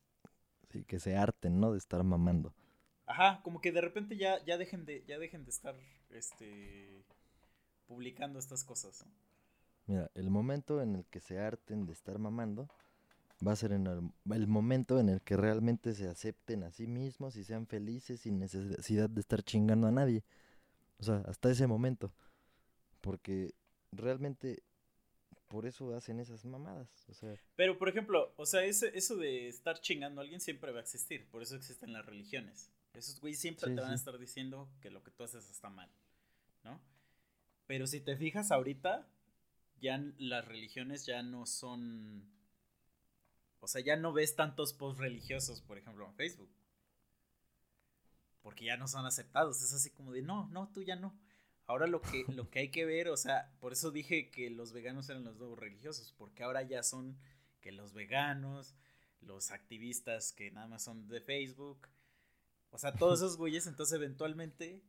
Sí, que se harten, ¿no? De estar mamando. Ajá, como que de repente ya, ya dejen de, ya dejen de estar, este, publicando estas cosas. Mira, el momento en el que se harten de estar mamando va a ser en el, momento en el que realmente se acepten a sí mismos y sean felices sin necesidad de estar chingando a nadie. O sea, hasta ese momento. Porque realmente por eso hacen esas mamadas. O sea. Pero, por ejemplo, o sea, ese, eso de estar chingando a alguien siempre va a existir. Por eso existen las religiones. Esos güeyes siempre te van a estar diciendo que lo que tú haces está mal. ¿No? Pero si te fijas ahorita, ya las religiones ya no son o sea, ya no ves tantos posts religiosos, por ejemplo, en Facebook. Porque ya no son aceptados. Es así como de, no, no, tú ya no. Ahora lo que, lo que hay que ver, o sea, por eso dije que los veganos eran los nuevos religiosos, porque ahora ya son que los veganos, los activistas que nada más son de Facebook, o sea, todos esos güeyes, entonces eventualmente,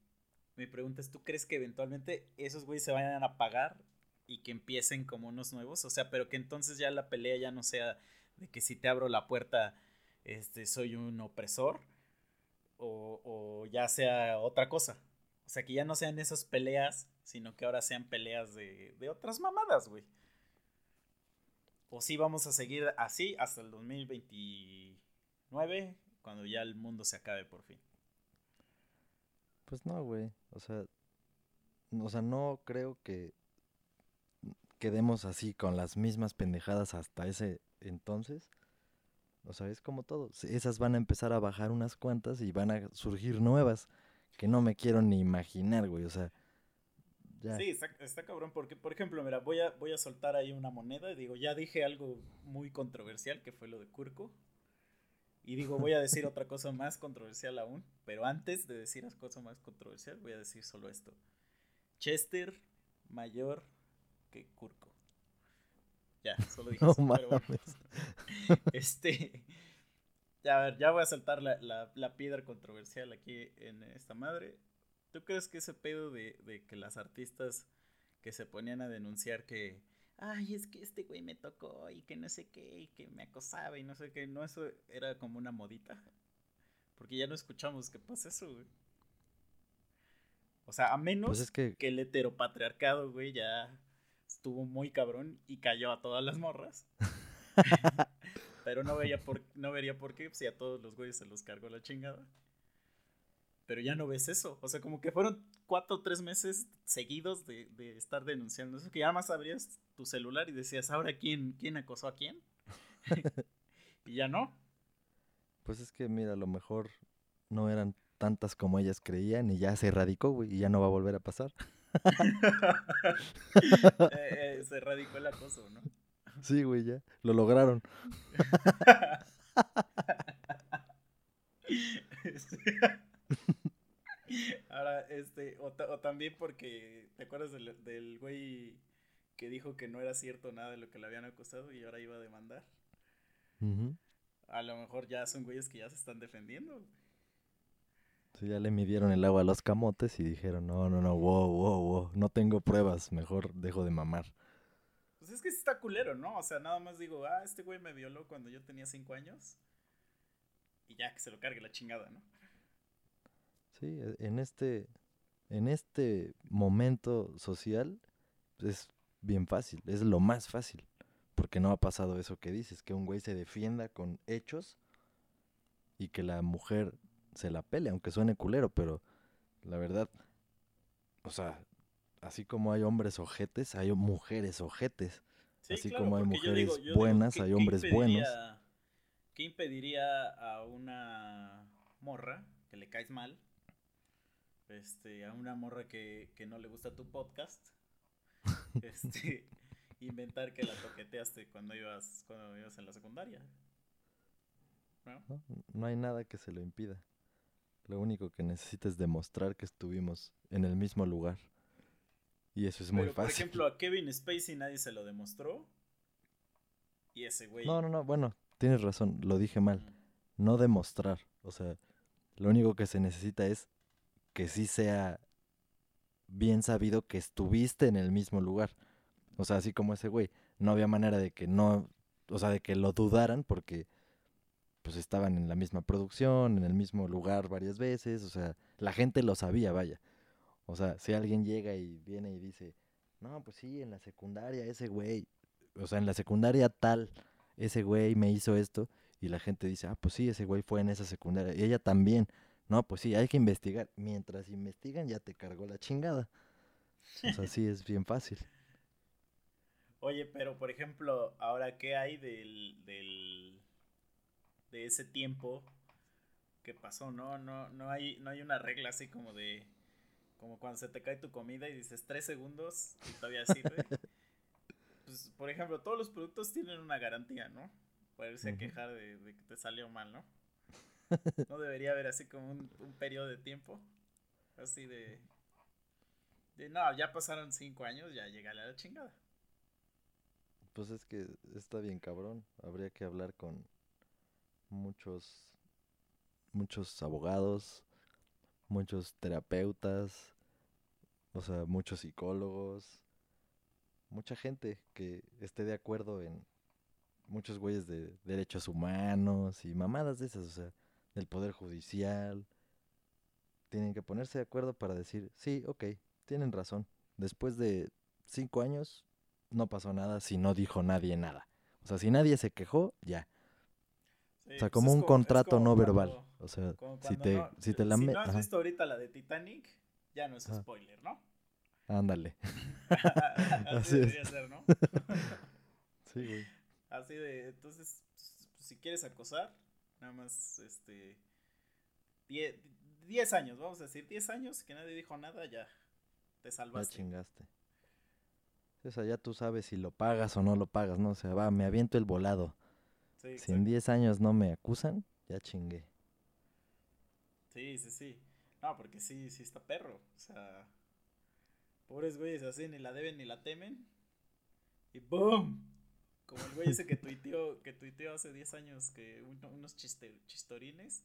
me preguntas, ¿tú crees que eventualmente esos güeyes se vayan a pagar y que empiecen como unos nuevos? O sea, pero que entonces ya la pelea ya no sea de que si te abro la puerta, este, soy un opresor, o, ya sea otra cosa. O sea, que ya no sean esas peleas, sino que ahora sean peleas de, de otras mamadas, güey. O si vamos a seguir así hasta el 2029, cuando ya el mundo se acabe por fin. Pues no, güey. O sea, o sea, no creo que quedemos así con las mismas pendejadas hasta ese entonces. O sea, es como todo. Esas van a empezar a bajar unas cuantas y van a surgir nuevas que no me quiero ni imaginar, güey. O sea. Sí, está, está cabrón, porque, por ejemplo, mira, voy a, voy a soltar ahí una moneda y digo, ya dije algo muy controversial, que fue lo de Curco. Y digo, voy a decir otra cosa más controversial aún, pero antes de decir las cosas más controversial, voy a decir solo esto. Chester mayor que Curco. Ya, solo dije [LAUGHS] No eso, pero bueno. mames. [LAUGHS] Este. Ya, a ver, ya voy a saltar la, la- la piedra controversial aquí en esta madre. ¿Tú crees que ese pedo de, de que las artistas que se ponían a denunciar que. Ay, es que este güey me tocó y que no sé qué, y que me acosaba y no sé qué, no, eso era como una modita? Porque ya no escuchamos que pasa eso, güey. O sea, a menos Pues es que, que el heteropatriarcado, güey, ya estuvo muy cabrón y cayó a todas las morras. [LAUGHS] Pero no veía por, no vería por qué si a todos los güeyes se los cargó la chingada. Pero ya no ves eso. O sea, como que fueron cuatro o tres meses seguidos de, de estar denunciando eso. Que ya más abrías tu celular y decías, ¿ahora quién, quién acosó a quién? [LAUGHS] y ya no. pues es que, mira, a lo mejor no eran tantas como ellas creían y ya se erradicó, güey, y ya no va a volver a pasar. Eh, eh, se radicó el acoso, ¿no? Sí, güey, ya. Lo lograron. [LAUGHS] Ahora, este, o, ta- o también porque, ¿te acuerdas del, del güey que dijo que no era cierto nada de lo que le habían acusado y ahora iba a demandar? A lo mejor ya son güeyes que ya se están defendiendo. Sí, ya le midieron el agua a los camotes y dijeron, no, no, no, wow, wow, wow, no tengo pruebas, mejor dejo de mamar. Pues es que está culero, ¿no? O sea, nada más digo, ah, este güey me violó cuando yo tenía cinco años. Y ya, que se lo cargue la chingada, ¿no? Sí, e- en este, en este momento social es bien fácil, es lo más fácil, porque no ha pasado eso que dices, que un güey se defienda con hechos y que la mujer se la pele, aunque suene culero, pero la verdad, o sea, así como hay hombres ojetes, hay mujeres ojetes. Sí, Así claro, como hay yo mujeres digo- yo digo, buenas, ¿qué- hay hombres buenos. ¿Qué impediría a una morra que le caes mal? Este, a una morra que, que no le gusta tu podcast. [LAUGHS] Este, inventar que la toqueteaste cuando ibas, cuando ibas en la secundaria. ¿No? ¿no? No hay nada que se lo impida. Lo único que necesita es demostrar que estuvimos en el mismo lugar. Y eso es muy Pero, por fácil. ejemplo, a Kevin Spacey nadie se lo demostró. Y ese güey. No, no, no, bueno, tienes razón, lo dije mal. No demostrar. O sea, lo único que se necesita es que sí sea bien sabido que estuviste en el mismo lugar. O sea, así como ese güey. No había manera de que no, o sea, de que lo dudaran porque pues estaban en la misma producción, en el mismo lugar varias veces, o sea, la gente lo sabía, vaya. O sea, si alguien llega y viene y dice, no, pues sí, en la secundaria ese güey, o sea, en la secundaria tal, ese güey me hizo esto, y la gente dice, ah, pues sí, ese güey fue en esa secundaria, y ella también. No, pues sí, hay que investigar. Mientras investigan ya te cargó la chingada. O sea, sí, es bien fácil. [LAUGHS] Oye, pero por ejemplo, ahora qué hay del, del de ese tiempo que pasó, ¿no? No, no hay, no hay una regla así como de como cuando se te cae tu comida y dices tres segundos y todavía sirve. [LAUGHS] pues, por ejemplo, todos los productos tienen una garantía, ¿no? Poderse Ujú. quejar de, de que te salió mal, ¿no? [LAUGHS] No debería haber así como un, un periodo de tiempo. Así de. De no, ya pasaron cinco años, ya llegale a la chingada. Pues es que está bien cabrón. Habría que hablar con muchos, muchos abogados, muchos terapeutas, o sea, muchos psicólogos, mucha gente que esté de acuerdo en muchos güeyes de derechos humanos y mamadas de esas, o sea, del poder judicial. Tienen que ponerse de acuerdo para decir, sí, ok, tienen razón. Después de cinco años no pasó nada si no dijo nadie nada. O sea, si nadie se quejó, ya. Sí, O sea, pues como un contrato como no cuando- verbal. O sea, si te, no- si te la si me- no has ajá. visto ahorita la de Titanic, ya no es Ajá. spoiler, ¿no? Ándale. [LAUGHS] [LAUGHS] Así Así es. ser, ¿no? [LAUGHS] Sí, güey. Así de, entonces, pues, si quieres acosar, nada más, este, 10 años, vamos a decir, 10 años, que nadie dijo nada, ya, te Ya salvaste. chingaste. O sea, ya tú sabes si lo pagas o no lo pagas, ¿no? O sea, va, me aviento el volado. Sí, Si en exacto. 10 años no me acusan, ya chingué. sí, sí, sí. No, porque sí, sí está perro, o sea, pobres güeyes así, ni la deben ni la temen, y ¡boom! Como el güey ese que [LAUGHS] tuiteó, que tuiteó hace 10 años que uno- unos chiste- chistorines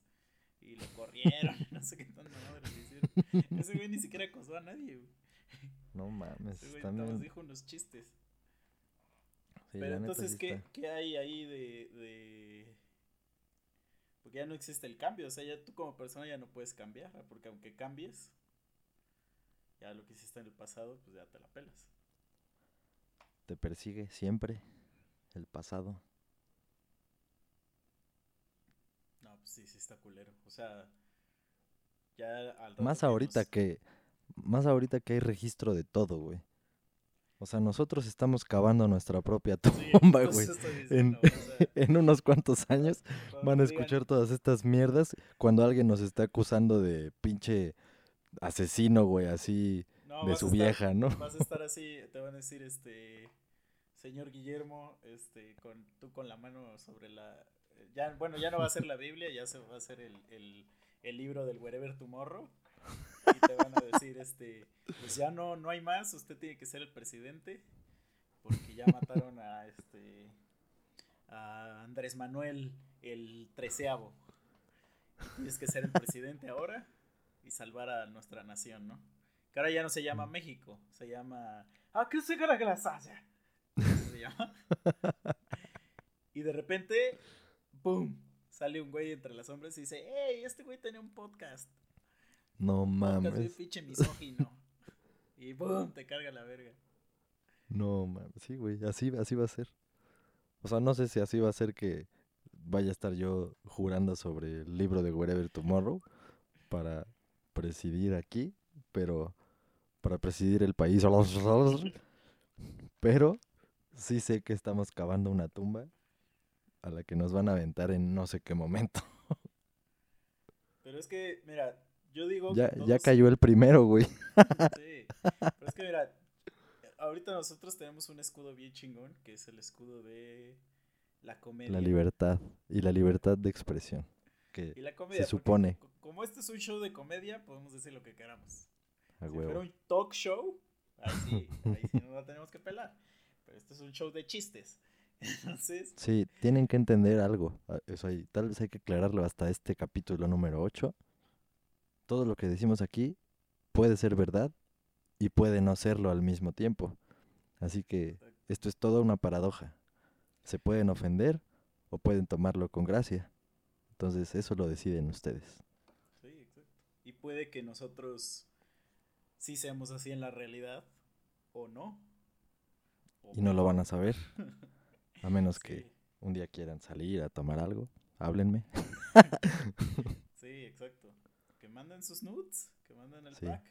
y lo corrieron, [LAUGHS] no sé qué tanta madre le hicieron. Ese güey ni siquiera acosó a nadie, güey. No mames, Ese güey también. dijo unos chistes. Sí, Pero entonces, sí ¿qué, ¿qué hay ahí de, de...? Porque ya no existe el cambio, o sea, ya tú como persona ya no puedes cambiar, porque aunque cambies, ya lo que hiciste en el pasado, pues ya te la pelas. te persigue siempre el pasado. No, pues sí, sí está culero. O sea, ya al Más ahorita nos- que más ahorita que hay registro de todo, güey. O sea, nosotros estamos cavando nuestra propia Sí, tumba, güey. estoy En, o sea, [LAUGHS] en unos cuantos años van a escuchar todas estas mierdas cuando alguien nos está acusando de pinche asesino, güey, así no, de su estar- vieja, ¿no? Vas a estar [LAUGHS] así, te van a decir, este, señor Guillermo, este, con, tú con la mano sobre la, ya, bueno, ya no va a ser la Biblia, ya se va a ser el, el, el libro del Wherever Tomorrow, y te van a decir, este, pues ya no, no hay más, usted tiene que ser el presidente, porque ya mataron a, este, a Andrés Manuel, el treceavo, tienes que ser el presidente ahora y salvar a nuestra nación, ¿no? Que ahora ya no se llama México, se llama. ¡Ah, qué se glasaya! Se llama. [LAUGHS] Y de repente, ¡pum! Sale un güey entre las sombras y dice: ¡Ey! Este güey tenía un podcast. No mames. pinche misógino. Y ¡pum! Te carga la verga. No mames. Sí, güey, así así va a ser. O sea, no sé si así va a ser que vaya a estar yo jurando sobre el libro de Wherever Tomorrow para presidir aquí, pero para presidir el país. Pero sí sé que estamos cavando una tumba a la que nos van a aventar en no sé qué momento. Pero es que, mira, yo digo. Ya, que ya todos- cayó el primero, güey. [LAUGHS] Sí. Pero es que, mira, ahorita nosotros tenemos un escudo bien chingón, que es el escudo de la comedia. La libertad y la libertad de expresión. Que Y la comedia. se supone co- Como este es un show de comedia, podemos decir lo que queramos. a Si fuera huevo. un talk show, ahí sí, ahí sí no la tenemos que pelar. Pero este es un show de chistes. [LAUGHS] Entonces, Sí, tienen que entender algo. ah, Eso ahí, tal vez hay que aclararlo hasta este capítulo número 8. Todo lo que decimos aquí puede ser verdad y puede no serlo al mismo tiempo. Así que esto es toda una paradoja. Se pueden ofender o pueden tomarlo con gracia. Entonces eso lo deciden ustedes. sí, exacto. Y puede que nosotros sí seamos así en la realidad o no. O Y no lo van a saber. A menos [LAUGHS] que un día quieran salir a tomar algo. Háblenme. [LAUGHS] sí, exacto. Que manden sus nudes, que manden el Sí. pack.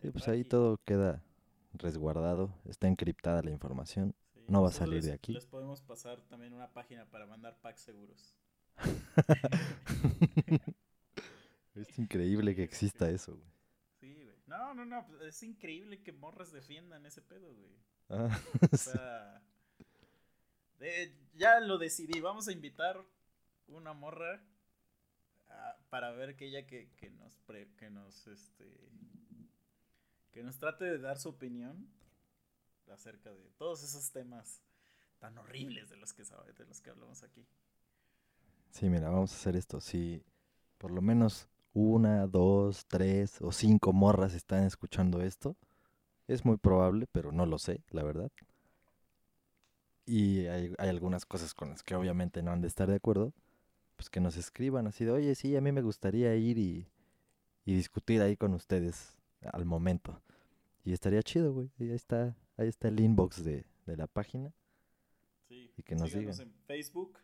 Sí, El pues ahí y- todo queda resguardado. Está encriptada la información. sí, no va a salir de aquí. Les podemos pasar también una página para mandar packs seguros. [LAUGHS] Es increíble que exista eso, güey. Sí, güey. No, no, no, pues, es increíble que morras defiendan ese pedo, güey. Ah, O [LAUGHS] sí. sea, ya lo decidí, vamos a invitar una morra para ver que ella que, que nos pre- que nos este que nos trate de dar su opinión acerca de todos esos temas tan horribles de los que sabe, de los que hablamos aquí. Sí, mira, vamos a hacer esto. Si por lo menos una, dos, tres o cinco morras están escuchando esto, es muy probable, pero no lo sé, la verdad. Y hay, hay algunas cosas con las que obviamente no han de estar de acuerdo, pues que nos escriban así de, oye, sí, a mí me gustaría ir y, y discutir ahí con ustedes al momento. Y estaría chido, güey. Y ahí está, ahí está el inbox de, de la página. Sí, Y que nos síganos digan. en Facebook.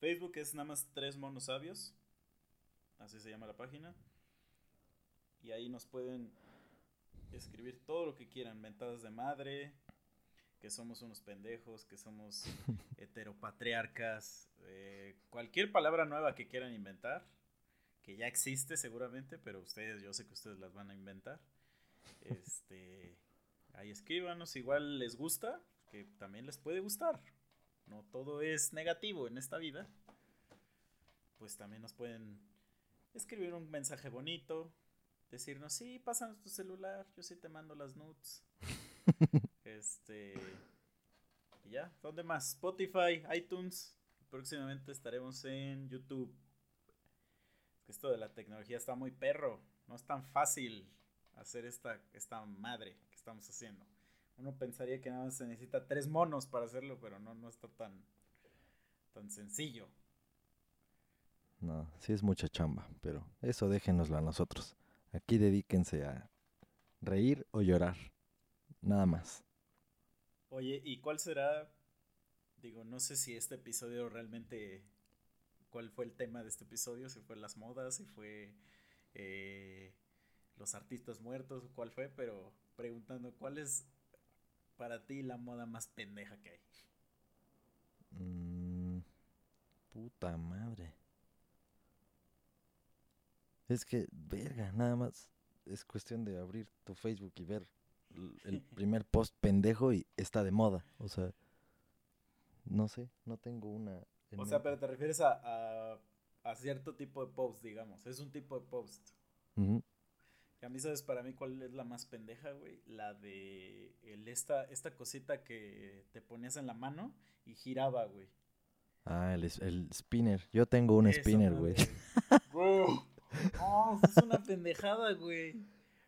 Facebook es nada más tres monos sabios. Así se llama la página. Y ahí nos pueden escribir todo lo que quieran, mentadas de madre, que somos unos pendejos, que somos [LAUGHS] heteropatriarcas, eh, cualquier palabra nueva que quieran inventar, que ya existe seguramente, pero ustedes, yo sé que ustedes las van a inventar. Este, ahí escríbanos, igual les gusta, que también les puede gustar. No todo es negativo en esta vida. Pues también nos pueden escribir un mensaje bonito, decirnos, sí, pásanos tu celular, yo sí te mando las nudes. [LAUGHS] este. Y ya, ¿dónde más? Spotify, iTunes. Próximamente estaremos en YouTube. Esto de la tecnología está muy perro. No es tan fácil hacer esta, esta madre que estamos haciendo. Uno pensaría que nada más se necesita tres monos para hacerlo, pero no, no está tan, tan sencillo. No, sí es mucha chamba, pero eso déjenoslo a nosotros. Aquí dedíquense a reír o llorar. Nada más. Oye, ¿y cuál será? Digo, no sé si este episodio realmente. ¿Cuál fue el tema de este episodio? Si fue las modas, si fue eh, los artistas muertos, cuál fue, pero preguntando, ¿cuál es para ti la moda más pendeja que hay? Mm, puta madre. Es que, verga, nada más es cuestión de abrir tu Facebook y ver el primer post pendejo y está de moda. O sea, no sé, no tengo una. O sea, pero te refieres a, a, cierto tipo de post, digamos. Es un tipo de post. Y a mí, ¿sabes para mí cuál es la más pendeja, güey? La de el, esta, esta cosita que te ponías en la mano y giraba, güey. Ah, el, el spinner. Yo tengo un spinner, güey. [LAUGHS] Oh, es una pendejada, güey.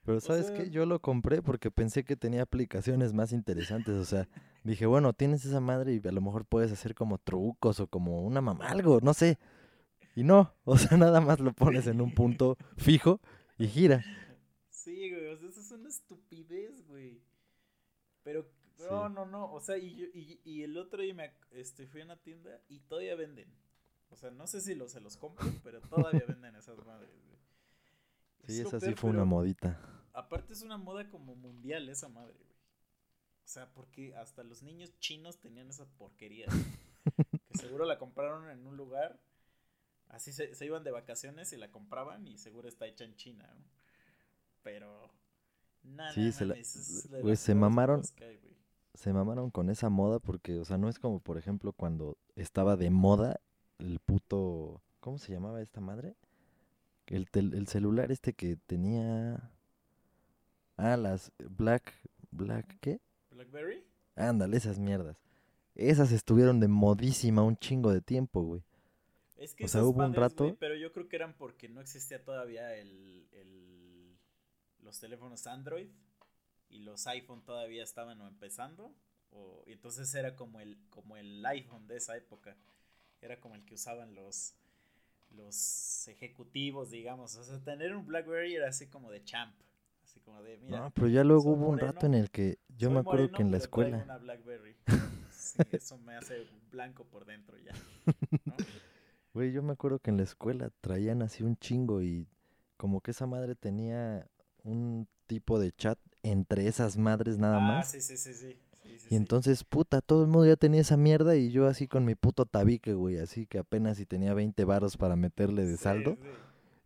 Pero ¿sabes qué? Yo lo compré porque pensé que tenía aplicaciones más interesantes. O sea, dije, bueno, tienes esa madre y a lo mejor puedes hacer como trucos o como una mamá, algo, no sé. Y no, [LAUGHS] o sea, nada más lo pones en un punto [LAUGHS] fijo y gira. Sí, güey, o sea, eso es una estupidez, güey. Pero, no, no, no, o sea, y, yo, y, y el otro día me este, fui a una tienda y todavía venden. O sea, no sé si se los compro, pero todavía venden esas madres, güey. Sí, esa sí fue una modita. Aparte es una moda como mundial esa madre, güey. O sea, porque hasta los niños chinos tenían esa porquería. [LAUGHS] que seguro la compraron en un lugar. Así se, se, iban de vacaciones y la compraban y seguro está hecha en China, ¿no? Pero... Nada, sí, se, la, se mamaron. se mamaron con esa moda porque, o sea, no es como, por ejemplo, cuando estaba de moda el puto. ¿Cómo se llamaba esta madre? El, el celular este que tenía. Ah, las Black. ¿Black qué? ¿Blackberry? Ándale, esas mierdas. Esas estuvieron de modísima un chingo de tiempo, güey. Es que o sea, hubo un rato. pero yo creo que eran porque no existía todavía el, el, los teléfonos Android y los iPhone todavía estaban empezando. O, y entonces era como el, como el iPhone de esa época era como el que usaban los, los ejecutivos, digamos. O sea, tener un Blackberry era así como de champ. Así como de, mira. No, pero ya luego hubo un rato en el que yo me acuerdo que en la escuela. Una Blackberry. [LAUGHS] sí, eso me hace blanco por dentro ya. [LAUGHS] Güey, yo me acuerdo que en la escuela traían así un chingo y como que esa madre tenía un tipo de chat entre esas madres nada ah, más. Sí, sí, sí, sí y entonces, puta, todo el mundo ya tenía esa mierda y yo así con mi puto tabique, güey, así que apenas si tenía 20 varos para meterle de saldo.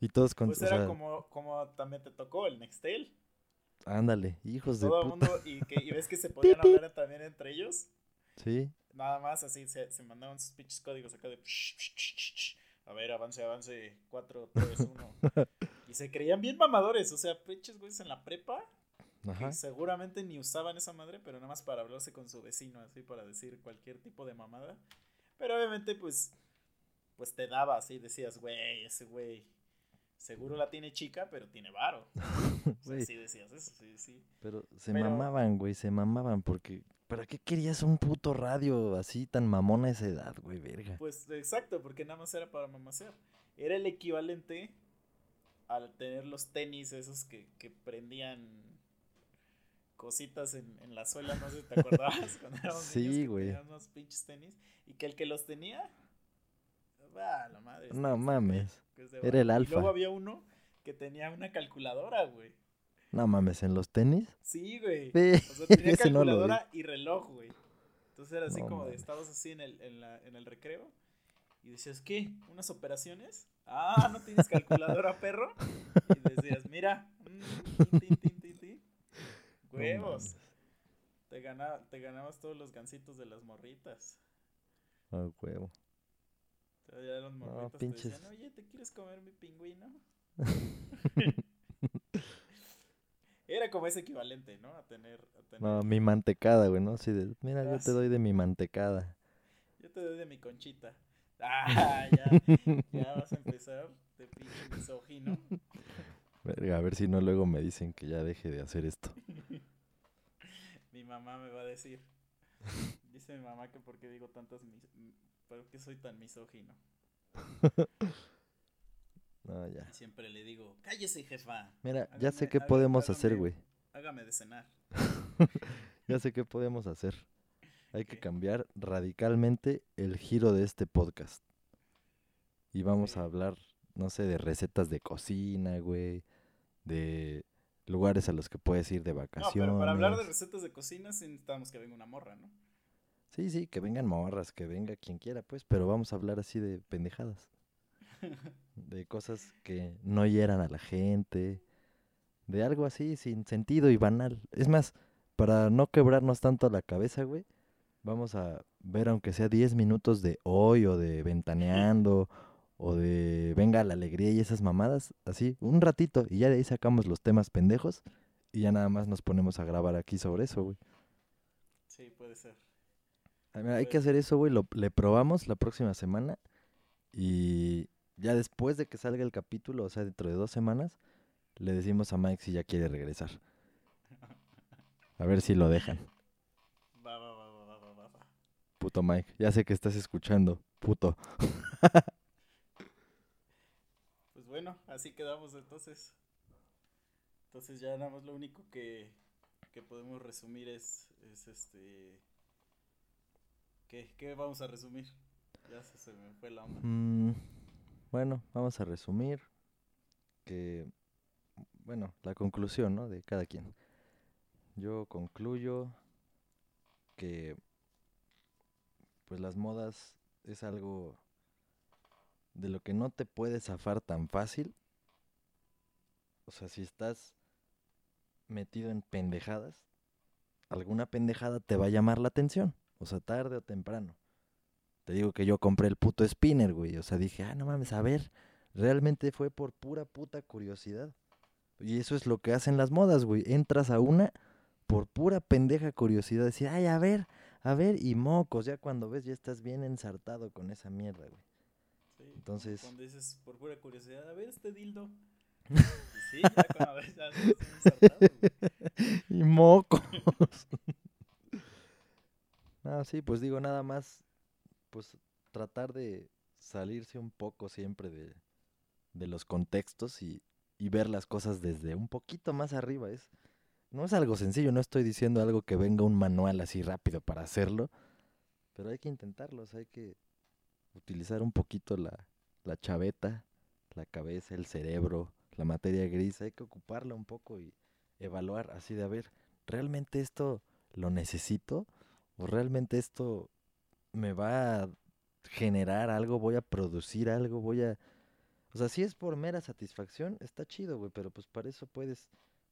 Y todos con... Pues era como, como también te tocó el Nextel. Ándale, hijos de puta. mundo, y, que, y ves que se [LAUGHS] podían hablar también entre ellos. Sí. Nada más así, se, se mandaban sus pinches códigos acá de... A ver, avance, avance, 4, 3, 1. y se creían bien mamadores, o sea, pinches güeyes en la prepa seguramente ni usaban esa madre, pero nada más para hablarse con su vecino, así para decir cualquier tipo de mamada. Pero obviamente, pues, pues te daba así, decías, güey, ese güey, seguro la tiene chica, pero tiene varo. [LAUGHS] sí decías eso, sí, sí. Pero se mamaban, güey, se mamaban, porque ¿para qué querías un puto radio así tan mamón a esa edad, güey, verga? Pues exacto, porque nada más era para mamasear. Era el equivalente al tener los tenis esos que, que prendían cositas en, en la suela, no sé si te acordabas [LAUGHS] cuando éramos sí, güey. unos pinches tenis y que el que los tenía, va, la madre. No mames. Era el alfa. Y luego había uno que tenía una calculadora, güey. No mames, ¿en los tenis? Sí, güey. Ve, O sea, [LAUGHS] tenía ese no calculadora y reloj, güey. Entonces era así No como de, estabas así en el, en, la, en el recreo y decías, ¿qué? ¿Unas operaciones? Ah, ¿no tienes calculadora, perro? Y decías, mira, mm, tin, tin, tin, No huevos. te, ganaba, te ganabas todos los gancitos de las morritas. Ah, huevo. Sea, ya los morritos te pinches. decían, oye, ¿te quieres comer mi pingüino? [LAUGHS] Era como ese equivalente, ¿no? A tener, a tener No, mi mantecada, güey, ¿no? Así de, mira, yo Ah, te sí. doy de mi mantecada. Yo te doy de mi conchita. [LAUGHS] Ah, ya, ya vas a empezar de pinche misógino. [LAUGHS] Verga, a ver si no luego me dicen que ya deje de hacer esto. [LAUGHS] Mi mamá me va a decir. [LAUGHS] Dice mi mamá que por qué digo tantas mis... ¿Por qué soy tan misógino? [LAUGHS] No, ya. Y siempre le digo, cállese, jefa. Mira, ya sé qué podemos hacer, güey. Hágame de cenar. Ya sé qué podemos hacer. Hay que cambiar radicalmente el giro de este podcast. Y vamos Sí. a hablar, no sé, de recetas de cocina, güey. De lugares a los que puedes ir de No, vacaciones. pero para hablar de recetas de cocina sí necesitamos que venga una morra, ¿no? Sí, sí, que vengan morras, que venga quien quiera, pues. Pero vamos a hablar así de pendejadas. [LAUGHS] de cosas que no hieran a la gente, de algo así sin sentido y banal. Es más, para no quebrarnos tanto la cabeza, güey, vamos a ver aunque sea 10 minutos de hoy o de ventaneando [LAUGHS] o de venga la alegría y esas mamadas, así, un ratito y ya de ahí sacamos los temas pendejos y ya nada más nos ponemos a grabar aquí sobre eso, güey. Sí, puede ser. A ver, hay que hacer eso, güey. Lo, le probamos la próxima semana. Y ya después de que salga el capítulo, o sea, dentro de dos semanas, le decimos a Mike si ya quiere regresar. [LAUGHS] A ver si lo dejan. Va, va, va, va, va, va. Puto Mike. Ya sé que estás escuchando. Puto. [LAUGHS] Bueno, así quedamos entonces. Entonces ya nada más lo único que, que podemos resumir es, es este... ¿Qué, ¿Qué vamos a resumir? Ya se, se me fue la onda. Mm, bueno, vamos a resumir. Que, bueno, la conclusión, ¿no? De cada quien. Yo concluyo que, pues las modas es algo de lo que no te puedes zafar tan fácil. O sea, si estás metido en pendejadas, alguna pendejada te va a llamar la atención. O sea, tarde o temprano. Te digo que yo compré el puto spinner, güey. O sea, dije, ah, no mames, a ver. Realmente fue por pura puta curiosidad. Y eso es lo que hacen las modas, güey. Entras a una por pura pendeja curiosidad. Decir, ay, a ver, a ver, y mocos. Ya cuando ves, ya estás bien ensartado con esa mierda, güey. Entonces- Cuando dices por pura curiosidad, a ver este dildo. [LAUGHS] Sí, ya cuando ves ya [LAUGHS] y mocos. [LAUGHS] no, sí, pues digo, nada más, pues tratar de salirse un poco siempre de, de los contextos y, y ver las cosas desde un poquito más arriba. Es, no es algo sencillo, no estoy diciendo algo que venga un manual así rápido para hacerlo, pero hay que intentarlo, o sea, hay que utilizar un poquito la, la chaveta, la cabeza, el cerebro, la materia gris, hay que ocuparla un poco y evaluar así de, a ver, ¿realmente esto lo necesito? ¿O realmente esto me va a generar algo? ¿Voy a producir algo? ¿Voy a...? O sea, si es por mera satisfacción, está chido, güey, pero pues para eso puedes,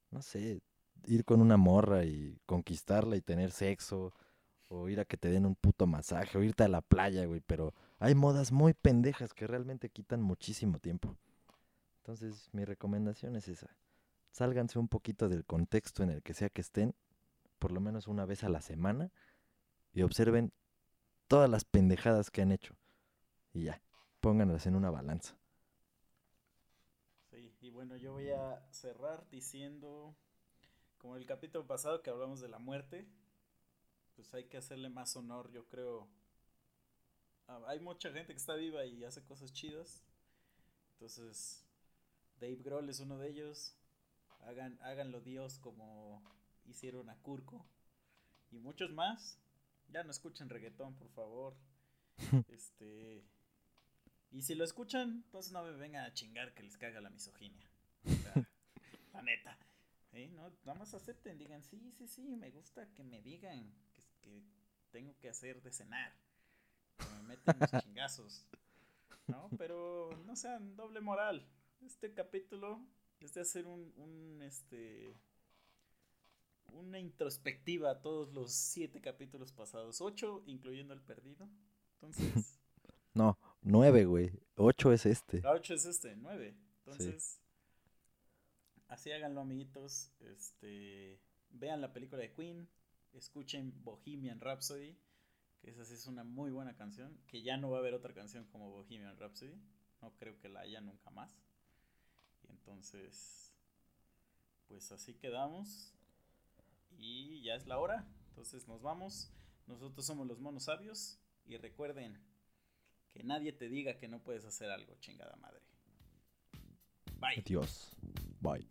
no sé, ir con una morra y conquistarla y tener sexo, o ir a que te den un puto masaje, o irte a la playa, güey, pero hay modas muy pendejas que realmente quitan muchísimo tiempo. Entonces, mi recomendación es esa. Sálganse un poquito del contexto en el que sea que estén, por lo menos una vez a la semana, y observen todas las pendejadas que han hecho. Y ya, pónganlas en una balanza. Sí, y bueno, yo voy a cerrar diciendo, como el capítulo pasado que hablamos de la muerte, pues hay que hacerle más honor, yo creo. Ah, hay mucha gente que está viva y hace cosas chidas. Entonces, Dave Grohl es uno de ellos. Hagan, háganlo Dios como hicieron a Kurko. Y muchos más. Ya no escuchen reggaetón, por favor. [LAUGHS] este. Y si lo escuchan, entonces no me vengan a chingar que les caga la misoginia. O sea, [LAUGHS] la neta. ¿eh? No, nada más acepten, digan, sí, sí, sí, me gusta que me digan que, que tengo que hacer de cenar. Me meten los chingazos. ¿No? Pero no sean doble moral. Este capítulo es de hacer un, un este una introspectiva a todos los siete capítulos pasados, ocho, incluyendo el perdido. Entonces, [LAUGHS] No, nueve, güey. Ocho es este. la ocho es este, nueve. Entonces, así háganlo, amiguitos. Este, vean la película de Queen, escuchen Bohemian Rhapsody, que esa sí es una muy buena canción, que ya no va a haber otra canción como Bohemian Rhapsody. No creo que la haya nunca más. Y entonces, pues así quedamos. Y ya es la hora. Entonces nos vamos. Nosotros somos los monos sabios. Y recuerden que nadie te diga que no puedes hacer algo, chingada madre. Bye. Adiós. Bye.